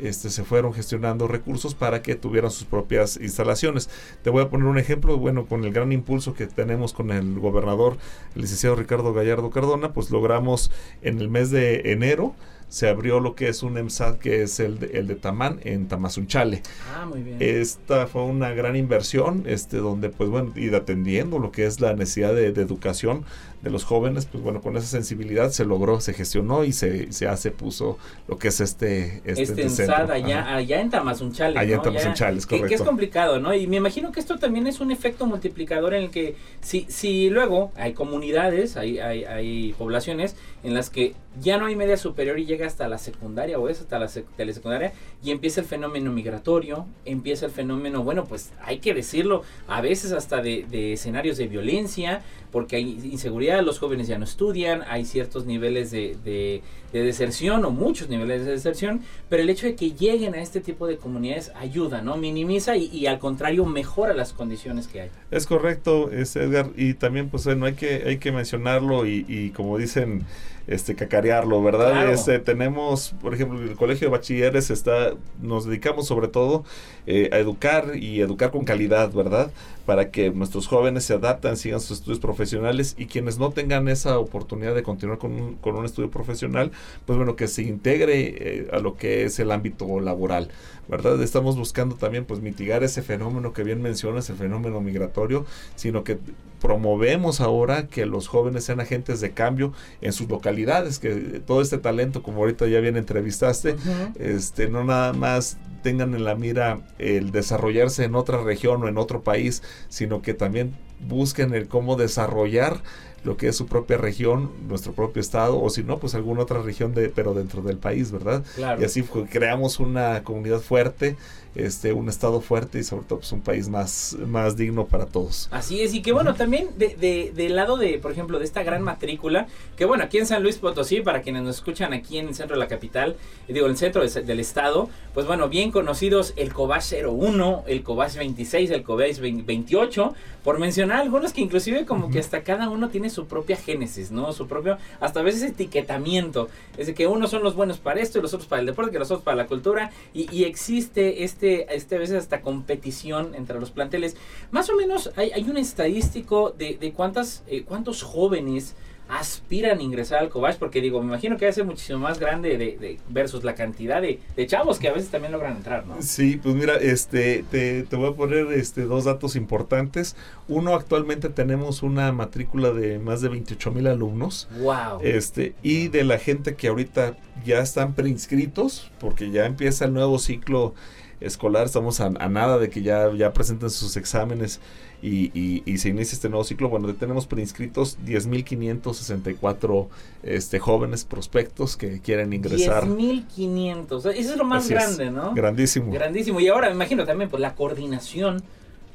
este, se fueron gestionando recursos para que tuvieran sus propias instalaciones. Te voy a poner un ejemplo, bueno, con el gran impulso que tenemos con el gobernador, el licenciado Ricardo Gallardo Cardona, pues logramos en el mes de enero, se abrió lo que es un EMSAT que es el de, el de Tamán en Tamazunchale. Ah, muy bien. Esta fue una gran inversión, este, donde pues bueno, ir atendiendo lo que es la necesidad de, de, educación de los jóvenes, pues bueno, con esa sensibilidad se logró, se gestionó y se, se hace, puso lo que es este Este, este EMSAT allá, allá en Tamazunchale. Allá ¿no? en Tamazunchale, es correcto. Que, que, es complicado, ¿no? Y me imagino que esto también es un efecto multiplicador en el que si, si luego hay comunidades, hay, hay, hay poblaciones en las que ya no hay media superior y llega hasta la secundaria o es hasta la telesecundaria y empieza el fenómeno migratorio, empieza el fenómeno, bueno, pues hay que decirlo, a veces hasta de, escenarios de violencia, porque hay inseguridad, los jóvenes ya no estudian, hay ciertos niveles de, de, de, deserción o muchos niveles de deserción, pero el hecho de que lleguen a este tipo de comunidades ayuda, ¿no? Minimiza y, al contrario mejora las condiciones que hay. Es correcto, es Edgar, y también pues bueno, hay que, hay que mencionarlo y como dicen este cacarearlo, ¿verdad? Claro. Este, tenemos, por ejemplo, el colegio de bachilleres está, nos dedicamos sobre todo eh, a educar y educar con calidad, ¿verdad? Para que nuestros jóvenes se adapten, sigan sus estudios profesionales y quienes no tengan esa oportunidad de continuar con un, con un estudio profesional, pues bueno, que se integre eh, a lo que es el ámbito laboral, ¿verdad? Estamos buscando también pues mitigar ese fenómeno que bien mencionas, el fenómeno migratorio, sino que promovemos ahora que los jóvenes sean agentes de cambio en sus localidades, que todo este talento, como ahorita ya bien entrevistaste, uh -huh. este, no nada más tengan en la mira el desarrollarse en otra región o en otro país, sino que también busquen el cómo desarrollar lo que es su propia región, nuestro propio estado, o si no, pues alguna otra región, de, pero dentro del país, ¿verdad? Claro. Y así creamos una comunidad fuerte, este, un estado fuerte y sobre todo pues, un país más, más digno para todos. Así es, y que bueno, también de, de, del lado de, por ejemplo, de esta gran matrícula, que bueno, aquí en San Luis Potosí, para quienes nos escuchan aquí en el centro de la capital, digo, en el centro de, del estado, pues bueno, bien conocidos el Cobach 01, el Cobach 26, el Cobach 28, por mencionar algunos que inclusive como que hasta cada uno tiene su propia génesis, ¿no? Su propio, hasta a veces etiquetamiento, es de que unos son los buenos para esto y los otros para el deporte, que los otros para la cultura, y, y existe este, este a veces hasta competición entre los planteles. Más o menos hay, hay un estadístico de, de cuántas, eh, cuántos jóvenes aspiran a ingresar al Cobach, porque digo, me imagino que va a ser muchísimo más grande de, de versus la cantidad de, de, chavos que a veces también logran entrar, ¿no? Sí, pues mira, este, te, te, voy a poner este, dos datos importantes. Uno, actualmente tenemos una matrícula de más de 28 mil alumnos. ¡Wow! Este, y de la gente que ahorita ya están preinscritos, porque ya empieza el nuevo ciclo escolar, estamos a, a nada de que ya, ya presenten sus exámenes y, y, y, se inicia este nuevo ciclo. Bueno, tenemos preinscritos 10.564 este, jóvenes prospectos que quieren ingresar. 10.500, eso es lo más Así grande, es. ¿no? Grandísimo. Grandísimo. Y ahora me imagino también pues la coordinación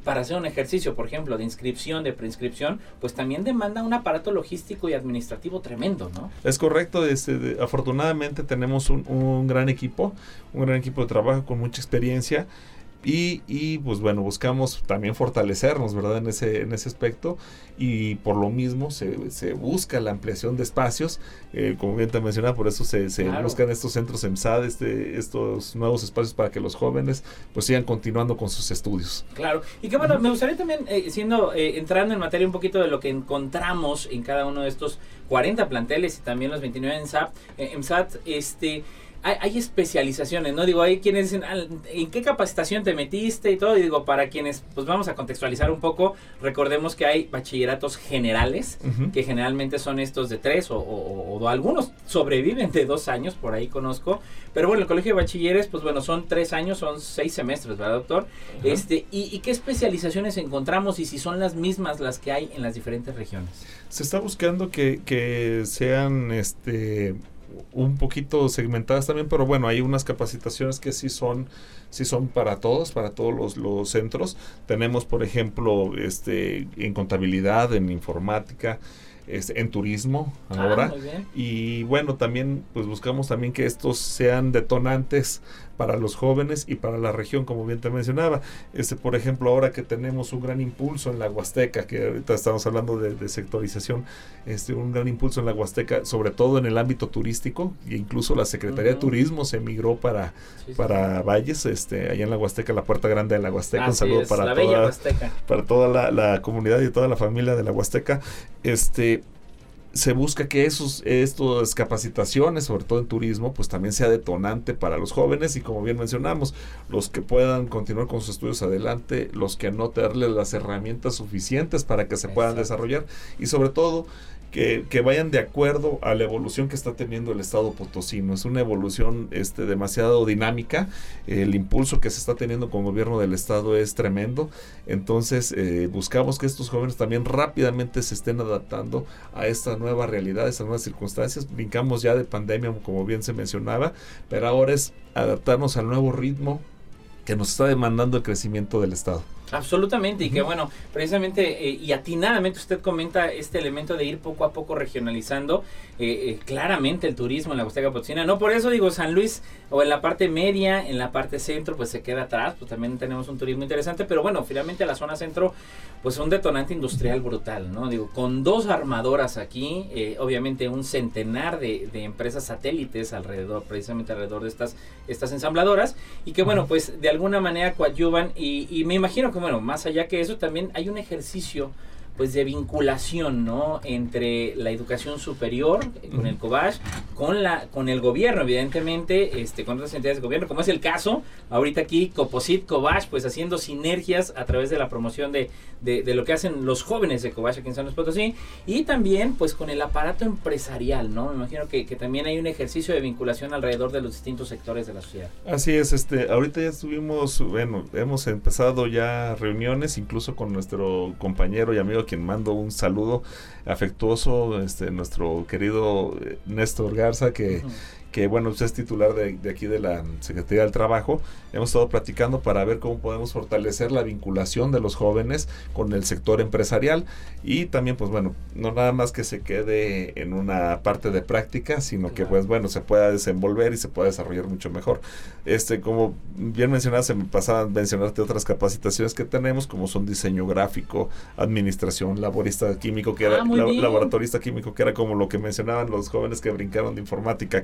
para hacer un ejercicio, por ejemplo, de inscripción, de preinscripción, pues también demanda un aparato logístico y administrativo tremendo, ¿no? Es correcto, este, de, afortunadamente tenemos un, un, gran equipo, un gran equipo de trabajo con mucha experiencia. Y, y, pues bueno, buscamos también fortalecernos, ¿verdad? En ese, en ese aspecto y por lo mismo se, se busca la ampliación de espacios, eh, como bien te mencionaba, por eso se, se claro. buscan estos centros EMSAD, este, estos nuevos espacios para que los jóvenes pues sigan continuando con sus estudios. Claro, y que bueno, me gustaría también, eh, siendo, eh, entrando en materia un poquito de lo que encontramos en cada uno de estos 40 planteles y también los 29 en SAP, EMSAT, este hay, hay, especializaciones, ¿no? Digo, hay quienes dicen, ¿en qué capacitación te metiste y todo? Y digo, para quienes, pues vamos a contextualizar un poco, recordemos que hay bachilleratos generales, uh -huh. que generalmente son estos de tres o, o, o, algunos sobreviven de dos años, por ahí conozco. Pero bueno, el colegio de bachilleres, pues bueno, son tres años, son seis semestres, ¿verdad, doctor? Uh -huh. este, y, y, qué especializaciones encontramos y si son las mismas las que hay en las diferentes regiones? Se está buscando que, que sean, este un poquito segmentadas también, pero bueno, hay unas capacitaciones que sí son, sí son para todos, para todos los, los centros. Tenemos, por ejemplo, este, en contabilidad, en informática, este, en turismo ahora. Ah, y bueno, también pues buscamos también que estos sean detonantes para los jóvenes y para la región, como bien te mencionaba. Este, por ejemplo, ahora que tenemos un gran impulso en la Huasteca, que ahorita estamos hablando de, de sectorización, este, un gran impulso en la Huasteca, sobre todo en el ámbito turístico, e incluso la Secretaría uh -huh. de Turismo se migró para, sí, para sí. Valles, este, allá en la Huasteca, la Puerta Grande de la Huasteca. Un saludo es, para toda, para toda la comunidad y toda la familia de la Huasteca. Este, se busca que esos, estas capacitaciones, sobre todo en turismo, pues también sea detonante para los jóvenes y como bien mencionamos, los que puedan continuar con sus estudios adelante, los que no darles las herramientas suficientes para que se Exacto. puedan desarrollar y sobre todo que, que, vayan de acuerdo a la evolución que está teniendo el estado potosino. Es una evolución este, demasiado dinámica, el impulso que se está teniendo con el gobierno del estado es tremendo, entonces eh, buscamos que estos jóvenes también rápidamente se estén adaptando a esta nueva realidad, a estas nuevas circunstancias. Brincamos ya de pandemia, como bien se mencionaba, pero ahora es adaptarnos al nuevo ritmo que nos está demandando el crecimiento del estado. Absolutamente, y que bueno, precisamente eh, y atinadamente usted comenta este elemento de ir poco a poco regionalizando eh, eh, claramente el turismo en la Huasteca Potosina. No por eso digo San Luis o en la parte media, en la parte centro, pues se queda atrás, pues también tenemos un turismo interesante, pero bueno, finalmente la zona centro, pues un detonante industrial brutal, ¿no? Digo, con dos armadoras aquí, eh, obviamente un centenar de, de, empresas satélites alrededor, precisamente alrededor de estas, estas ensambladoras, y que bueno, pues de alguna manera coadyuvan, y, y me imagino que bueno, más allá que eso, también hay un ejercicio pues de vinculación, ¿no? Entre la educación superior eh, con el COBASH, con la con el gobierno, evidentemente, este con otras entidades de gobierno, como es el caso ahorita aquí Coposit, COBASH, pues haciendo sinergias a través de la promoción de, de, de lo que hacen los jóvenes de COBASH aquí en San Luis Potosí y también pues con el aparato empresarial, ¿no? Me imagino que, que también hay un ejercicio de vinculación alrededor de los distintos sectores de la sociedad. Así es, este, ahorita ya estuvimos, bueno, hemos empezado ya reuniones, incluso con nuestro compañero y amigo quien mando un saludo afectuoso, este, nuestro querido eh, Néstor Garza, que. Que bueno, usted es titular de, de aquí de la Secretaría del Trabajo. Hemos estado platicando para ver cómo podemos fortalecer la vinculación de los jóvenes con el sector empresarial y también, pues bueno, no nada más que se quede en una parte de práctica, sino que Claro. pues bueno, se pueda desenvolver y se pueda desarrollar mucho mejor. Este, como bien mencionadas, se me pasaban mencionarte otras capacitaciones que tenemos, como son diseño gráfico, administración, laborista químico, que Ah, era la- laboratorista químico, que era como lo que mencionaban los jóvenes que brincaron de informática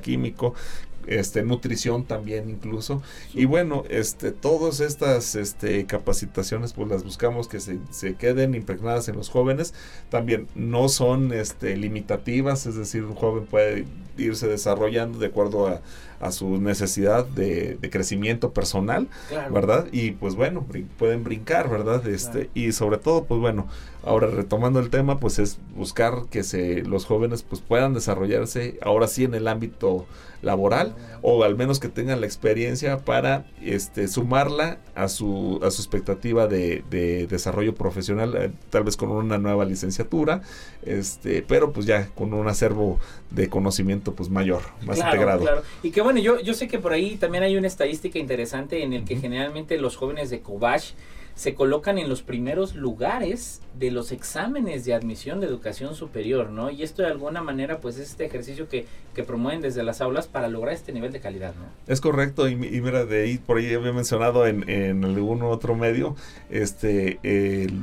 este, nutrición también incluso. Y bueno, este, todas estas este, capacitaciones, pues las buscamos que se, se queden impregnadas en los jóvenes. También no son este, limitativas, es decir, un joven puede irse desarrollando de acuerdo a, a su necesidad de, de crecimiento personal, Claro. ¿verdad? Y pues bueno, brin- pueden brincar, ¿verdad? Este, Y sobre todo, pues bueno, ahora retomando el tema, pues es buscar que se, los jóvenes pues puedan desarrollarse ahora sí en el ámbito laboral o al menos que tengan la experiencia para este sumarla a su, a su expectativa de, de desarrollo profesional, eh, tal vez con una nueva licenciatura, este, pero pues ya con un acervo de conocimiento pues mayor, más Claro, integrado. claro. Y que bueno, yo, yo sé que por ahí también hay una estadística interesante en el que generalmente los jóvenes de Kobash se colocan en los primeros lugares de los exámenes de admisión de educación superior, ¿no? Y esto de alguna manera pues es este ejercicio que, que promueven desde las aulas para lograr este nivel de calidad, ¿no? Es correcto, y, y mira, de ahí, por ahí había mencionado en, en algún otro medio, este, el-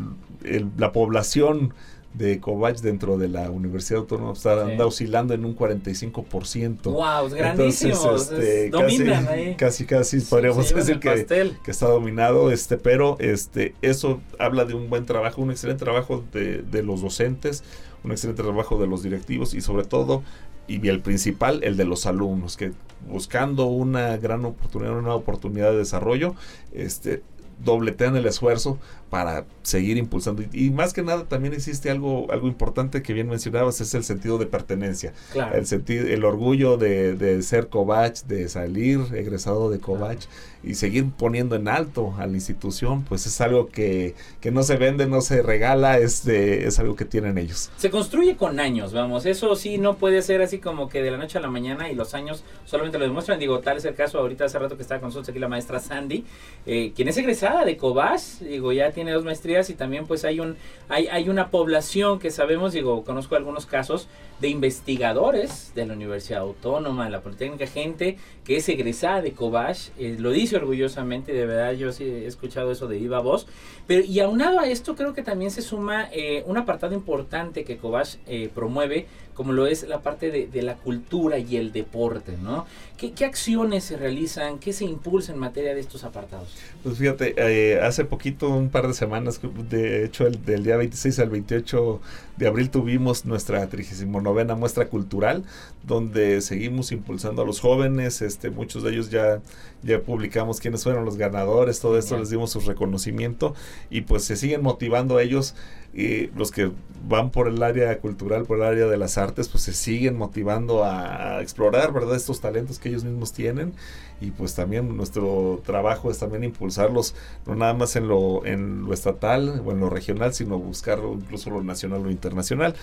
la población de Covach dentro de la Universidad Autónoma está, Sí. anda oscilando en un 45%. ¡Wow! Es grandísimo. Entonces, este, es- dominan casi, ahí. casi, casi podríamos decir que, que está dominado, este, pero este, eso habla de un buen trabajo, un excelente trabajo de, de los docentes, un excelente trabajo de los directivos y sobre todo, y el principal, el de los alumnos, que buscando una gran oportunidad, una oportunidad de desarrollo, este, dobletean el esfuerzo para seguir impulsando. Y, y más que nada también existe algo, algo importante que bien mencionabas, es el sentido de pertenencia Claro. el sentir el orgullo de, de ser Covach, de salir egresado de Covach y seguir poniendo en alto a la institución, pues es algo que, que no se vende, no se regala, es, es algo que tienen ellos. Se construye con años, vamos. Eso sí, no puede ser así como que de la noche a la mañana y los años solamente lo demuestran. Digo, tal es el caso ahorita hace rato que estaba con nosotros aquí la maestra Sandy, eh, quien es egresada de Cobas, digo, ya tiene dos maestrías y también pues hay un hay, hay una población que sabemos, digo, conozco algunos casos de investigadores de la Universidad Autónoma, de la Politécnica, gente que es egresada de Cobach, eh, lo dice orgullosamente, de verdad yo sí he escuchado eso de viva voz, pero y aunado a esto creo que también se suma eh, un apartado importante que Cobach eh, promueve, como lo es la parte de, la cultura y el deporte, ¿no? ¿Qué, ¿Qué acciones se realizan? ¿Qué se impulsa en materia de estos apartados? Pues fíjate, eh, hace poquito, un par de semanas, de hecho el, del día 26 al 28 de abril tuvimos nuestra 39 muestra cultural, donde seguimos impulsando a los jóvenes, este, muchos de ellos ya, ya publicamos quiénes fueron los ganadores, todo esto les dimos su reconocimiento y pues se siguen motivando ellos y los que van por el área cultural, por el área de las artes, pues se siguen motivando a, a explorar, ¿verdad? Estos talentos que ellos mismos tienen y pues también nuestro trabajo es también impulsarlos no nada más en lo en lo estatal o en lo regional sino buscar incluso lo nacional o internacional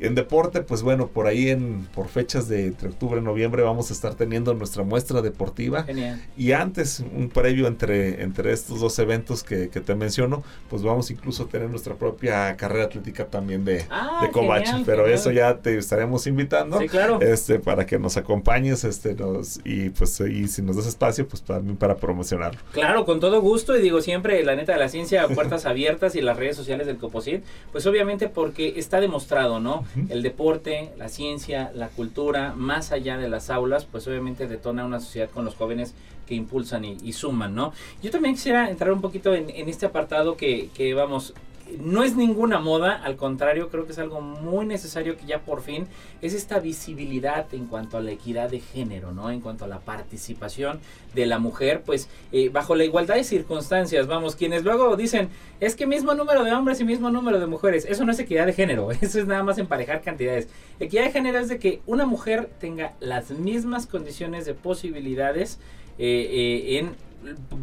en deporte pues bueno por ahí en por fechas de entre octubre y noviembre vamos a estar teniendo nuestra muestra deportiva Genial. y antes, un previo entre, entre estos dos eventos que, que te menciono, pues vamos incluso a tener nuestra propia carrera atlética también de, Ah, de genial, Pero genial. eso ya te estaremos invitando. Sí, claro. Este, para que nos acompañes, este, nos, y pues, y si nos das espacio, pues también para promocionarlo. Claro, con todo gusto y digo siempre, la neta de la ciencia, puertas abiertas y las redes sociales del Coposit, pues obviamente porque está demostrado, ¿no? El deporte, la ciencia, la cultura, más allá de las aulas, pues obviamente detona una sociedad con los jóvenes que impulsan y, y suman, ¿no? Yo también quisiera entrar un poquito en, en este apartado que, que vamos, no es ninguna moda, al contrario, creo que es algo muy necesario que ya por fin es esta visibilidad en cuanto a la equidad de género, ¿no? En cuanto a la participación de la mujer, pues eh, bajo la igualdad de circunstancias, vamos, quienes luego dicen, es que mismo número de hombres y mismo número de mujeres, eso no es equidad de género, eso es nada más emparejar cantidades. Equidad de género es de que una mujer tenga las mismas condiciones de posibilidades eh, eh, en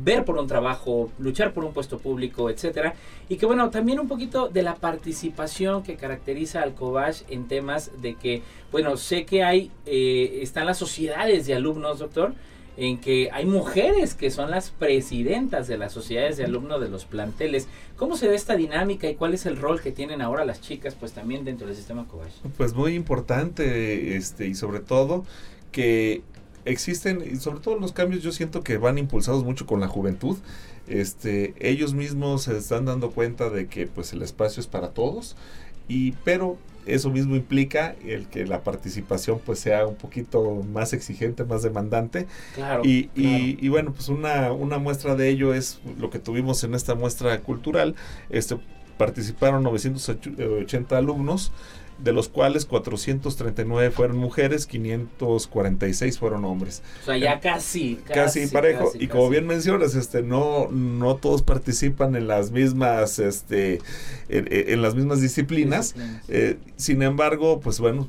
ver por un trabajo, luchar por un puesto público, etcétera, y que bueno, también un poquito de la participación que caracteriza al COBASH en temas de que, bueno, sé que hay, eh, están las sociedades de alumnos, doctor, en que hay mujeres que son las presidentas de las sociedades de alumnos de los planteles. ¿Cómo se da esta dinámica y cuál es el rol que tienen ahora las chicas, pues también dentro del sistema COBASH? Pues muy importante, este, y sobre todo que existen, y sobre todo los cambios yo siento que van impulsados mucho con la juventud. Este, ellos mismos se están dando cuenta de que pues el espacio es para todos, y pero eso mismo implica el que la participación pues sea un poquito más exigente, más demandante. Claro, y, claro. y, y bueno, pues una, una muestra de ello es lo que tuvimos en esta muestra cultural. Este, participaron 980 alumnos de los cuales 439 fueron mujeres, 546 fueron hombres. O sea, ya casi, casi, casi parejo. casi, y como casi. bien mencionas, este, no, no todos participan en las mismas, este, en, en las mismas disciplinas. Disciplinas. Eh, sin embargo, pues bueno,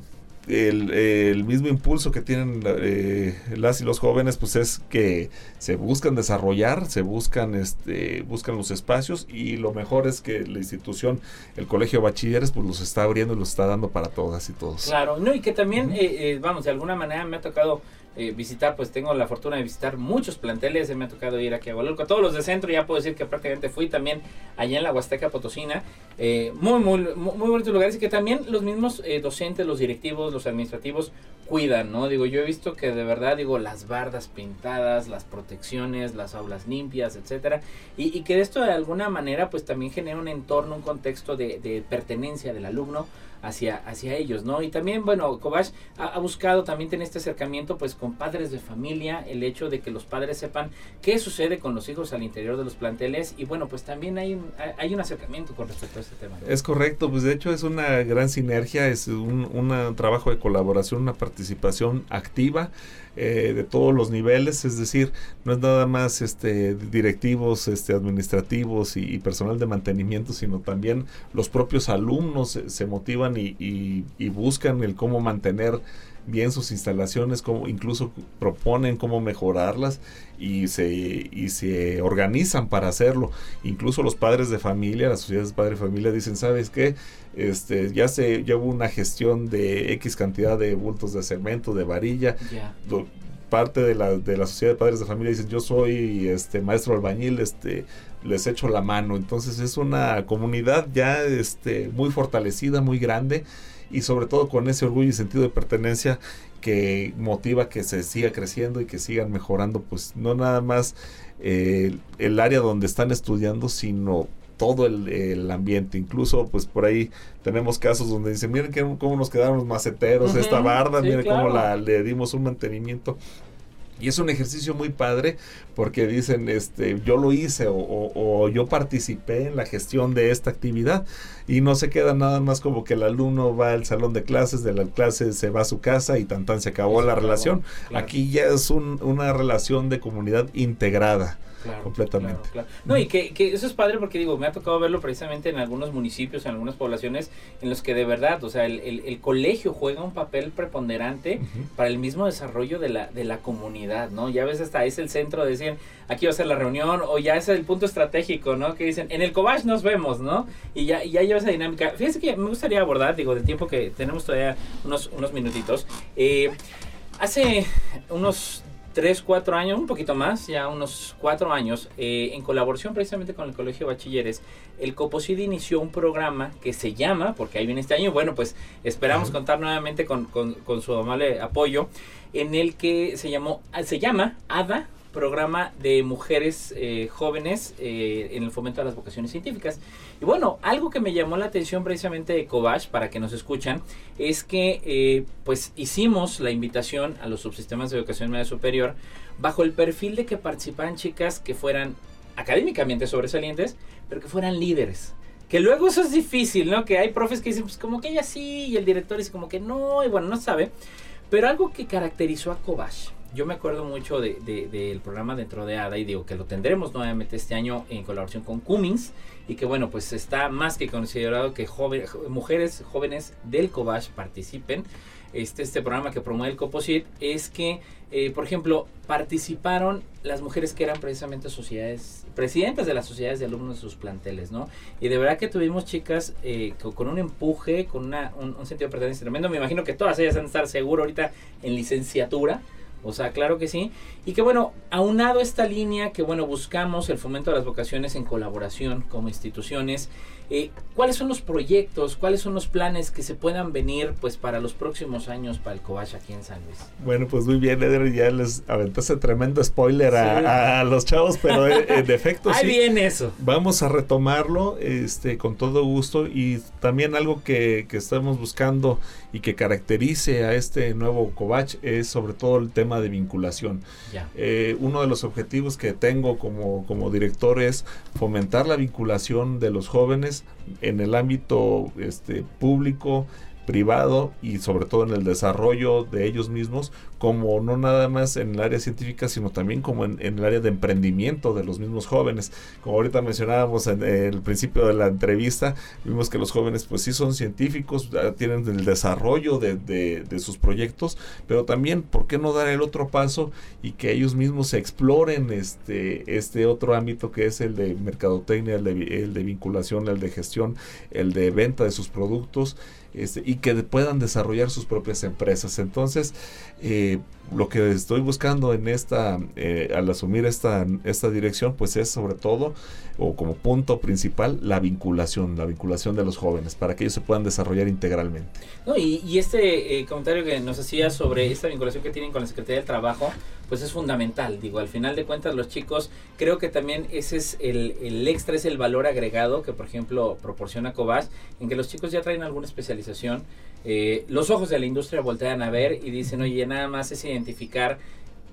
el, el, mismo impulso que tienen eh, las y los jóvenes pues es que se buscan desarrollar, se buscan este buscan los espacios y lo mejor es que la institución, el colegio de bachilleres pues los está abriendo y los está dando para todas y todos. Claro, no y que también uh -huh. eh, eh, vamos, de alguna manera me ha tocado eh, visitar, pues tengo la fortuna de visitar muchos planteles, me ha tocado ir aquí a Hualulco, todos los de centro, ya puedo decir que prácticamente fui también allá en la Huasteca Potosina, eh, muy, muy, muy, muy, bonitos lugares y que también los mismos eh, docentes, los directivos, los administrativos cuidan, ¿no? Digo, yo he visto que de verdad, digo, las bardas pintadas, las protecciones, las aulas limpias, etcétera, y, que esto de alguna manera, pues también genera un entorno, un contexto de pertenencia del alumno, hacia, hacia ellos, ¿no? Y también, bueno, Kovash ha, buscado también tener este acercamiento pues con padres de familia, el hecho de que los padres sepan qué sucede con los hijos al interior de los planteles y bueno, pues también hay un, hay un acercamiento con respecto a este tema. Es correcto, pues de hecho es una gran sinergia, es un, un trabajo de colaboración, una participación activa. Eh, de todos los niveles, es decir, no es nada más este directivos, este administrativos y, personal de mantenimiento, sino también los propios alumnos se, se motivan y, y, y, buscan el cómo mantener bien sus instalaciones, como incluso proponen cómo mejorarlas y se, y se organizan para hacerlo. Incluso los padres de familia, las sociedades de padre de familia dicen, ¿sabes qué? Este, ya se lleva una gestión de X cantidad de bultos de cemento, de varilla. Yeah. Do, parte de la, de la sociedad de padres de familia dicen, yo soy este maestro albañil, este les echo la mano. Entonces es una comunidad ya este, muy fortalecida, muy grande y sobre todo con ese orgullo y sentido de pertenencia que motiva que se siga creciendo y que sigan mejorando, pues no nada más eh, el área donde están estudiando, sino todo el, el, ambiente. Incluso, pues por ahí tenemos casos donde dicen, miren que, cómo nos quedaron los maceteros, uh -huh. esta barda, sí, miren claro. cómo la, le dimos un mantenimiento. Y es un ejercicio muy padre porque dicen, este, yo lo hice o, o, o, yo participé en la gestión de esta actividad y no se queda nada más como que el alumno va al salón de clases, de la clase se va a su casa y tan tan se acabó la relación. claro. Aquí ya es un, una relación de comunidad integrada. Claro, completamente. Claro, claro. No, y que, que, eso es padre porque digo, me ha tocado verlo precisamente en algunos municipios, en algunas poblaciones, en los que de verdad, o sea, el, el, el colegio juega un papel preponderante uh -huh. para el mismo desarrollo de la, de la comunidad, ¿no? Ya a veces hasta es el centro de decir, aquí va a ser la reunión, o ya es el punto estratégico, ¿no? Que dicen, en el Cobach nos vemos, ¿no? Y ya, y ya lleva esa dinámica. Fíjense que me gustaría abordar, digo, del tiempo que tenemos todavía unos, unos minutitos. Eh, hace unos 3, 4 años, un poquito más, ya unos 4 años, eh, en colaboración precisamente con el Colegio de Bachilleres, el COPOSID inició un programa que se llama, porque ahí viene este año, bueno, pues esperamos uh -huh. contar nuevamente con, con, con, su amable apoyo, en el que se llamó, se llama ADA, programa de mujeres eh, jóvenes eh, en el fomento de las vocaciones científicas. Y bueno, algo que me llamó la atención precisamente de Cobach, para que nos escuchan, es que eh, pues hicimos la invitación a los subsistemas de educación media superior bajo el perfil de que participaran chicas que fueran académicamente sobresalientes, pero que fueran líderes Que luego eso es difícil, ¿no? Que hay profes que dicen, pues como que ella sí, y el director dice como que no, y bueno, no sabe. Pero algo que caracterizó a Kobash, yo me acuerdo mucho del de, programa dentro de ADA y digo que lo tendremos nuevamente este año en colaboración con Cummins y que bueno, pues está más que considerado que mujeres jóvenes del Kobash participen. Este, este programa que promueve el Coposit es que, eh, por ejemplo, participaron las mujeres que eran precisamente sociedades, presidentas de las sociedades de alumnos de sus planteles, ¿no? Y de verdad que tuvimos chicas eh, con un empuje, con una, un, sentido de pertenencia tremendo. Me imagino que todas ellas van a estar seguro ahorita en licenciatura o sea, claro que sí. Y que bueno, aunado esta línea que bueno, buscamos el fomento de las vocaciones en colaboración como instituciones, eh, ¿cuáles son los proyectos, cuáles son los planes que se puedan venir pues para los próximos años para el Cobach aquí en San Luis? Bueno, pues muy bien, Eder, ya les aventaste tremendo spoiler a, sí. a, a, los chavos, pero en efecto Ahí sí. viene eso. Vamos a retomarlo este, con todo gusto y también algo que, que estamos buscando y que caracterice a este nuevo Cobach es sobre todo el tema de vinculación. Eh, uno de los objetivos que tengo como, como director es fomentar la vinculación de los jóvenes en el ámbito este, público, privado y sobre todo en el desarrollo de ellos mismos, como no nada más en el área científica, sino también como en, el área de emprendimiento de los mismos jóvenes. Como ahorita mencionábamos en, en, el principio de la entrevista, vimos que los jóvenes pues sí son científicos, tienen el desarrollo de, de, de, sus proyectos, pero también, ¿por qué no dar el otro paso y que ellos mismos se exploren este, este otro ámbito que es el de mercadotecnia, el de, el de vinculación, el de gestión, el de venta de sus productos? Este, y que puedan desarrollar sus propias empresas. Entonces, eh, lo que estoy buscando en esta, eh, al asumir esta, esta dirección, pues es sobre todo, o como punto principal, la vinculación, la vinculación de los jóvenes, para que ellos se puedan desarrollar integralmente. No, y, y este eh, comentario que nos hacía sobre esta vinculación que tienen con la Secretaría del Trabajo, pues es fundamental. Digo, al final de cuentas, los chicos, creo que también ese es el, el extra, es el valor agregado que, por ejemplo, proporciona Cobas, en que los chicos ya traen alguna especialización. Eh, los ojos de la industria voltean a ver y dicen, oye, nada más es identificar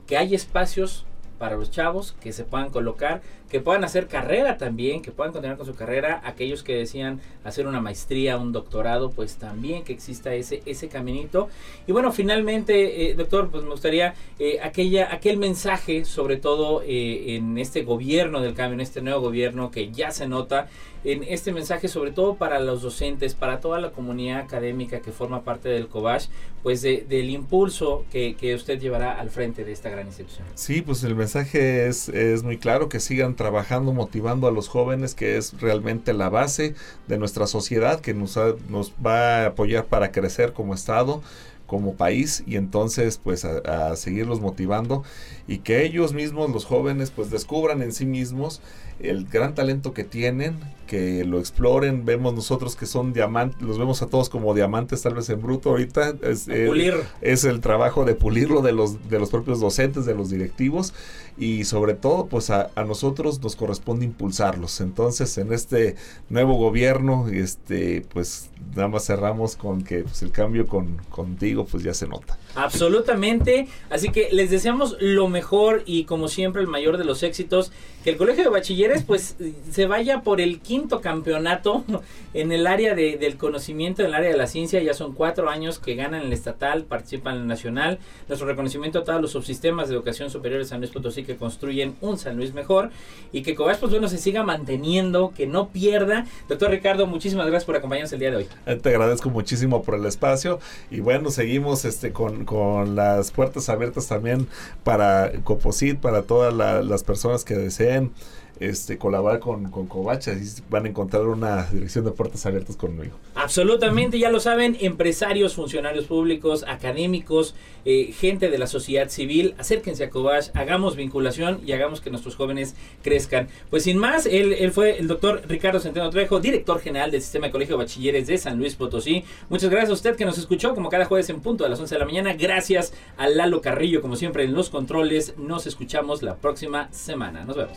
que hay espacios para los chavos que se puedan colocar, que puedan hacer carrera también, que puedan continuar con su carrera, aquellos que decían hacer una maestría, un doctorado, pues también que exista ese, ese caminito. Y bueno, finalmente, eh, doctor, pues me gustaría eh, aquella, aquel mensaje, sobre todo eh, en este gobierno del cambio, en este nuevo gobierno que ya se nota, en este mensaje, sobre todo para los docentes, para toda la comunidad académica que forma parte del COBASH, pues de, del impulso que, que, usted llevará al frente de esta gran institución. Sí, pues el mensaje es, es muy claro, que sigan trabajando, motivando a los jóvenes, que es realmente la base de nuestra sociedad, que nos, ha, nos va a apoyar para crecer como Estado como país y entonces pues a, seguirlos motivando y que ellos mismos los jóvenes pues descubran en sí mismos el gran talento que tienen que lo exploren. Vemos nosotros que son diamantes los vemos a todos como diamantes tal vez en bruto. Ahorita es, Pulir. es el trabajo de pulirlo de los de los propios docentes de los directivos. Y sobre todo pues a, a, nosotros nos corresponde impulsarlos. Entonces en este nuevo gobierno este pues nada más cerramos con que pues, el cambio con contigo pues ya se nota. Absolutamente. Así que les deseamos lo mejor y como siempre el mayor de los éxitos. Que el colegio de bachilleres pues se vaya por el quinto campeonato en el área de, del conocimiento en el área de la ciencia ya son cuatro años que ganan el estatal participan en el nacional nuestro reconocimiento a todos los subsistemas de educación superior de San Luis Potosí que construyen un San Luis mejor y que Cobach pues bueno se siga manteniendo, que no pierda. Doctor Ricardo, muchísimas gracias por acompañarnos el día de hoy. Te agradezco muchísimo por el espacio y bueno, seguimos este con, con las puertas abiertas también para Coposit, para todas la, las personas que deseen este, colaborar con, con Covacha y van a encontrar una dirección de puertas abiertas conmigo. Absolutamente, ya lo saben, empresarios, funcionarios públicos, académicos, eh, gente de la sociedad civil, acérquense a Covach, hagamos vinculación y hagamos que nuestros jóvenes crezcan. Pues sin más, él, él fue el doctor Ricardo Centeno Trejo, director general del Sistema de Colegio de Bachilleres de San Luis Potosí. Muchas gracias a usted que nos escuchó, como cada jueves en punto a las 11 de la mañana. Gracias a Lalo Carrillo, como siempre, en los controles. Nos escuchamos la próxima semana. Nos vemos.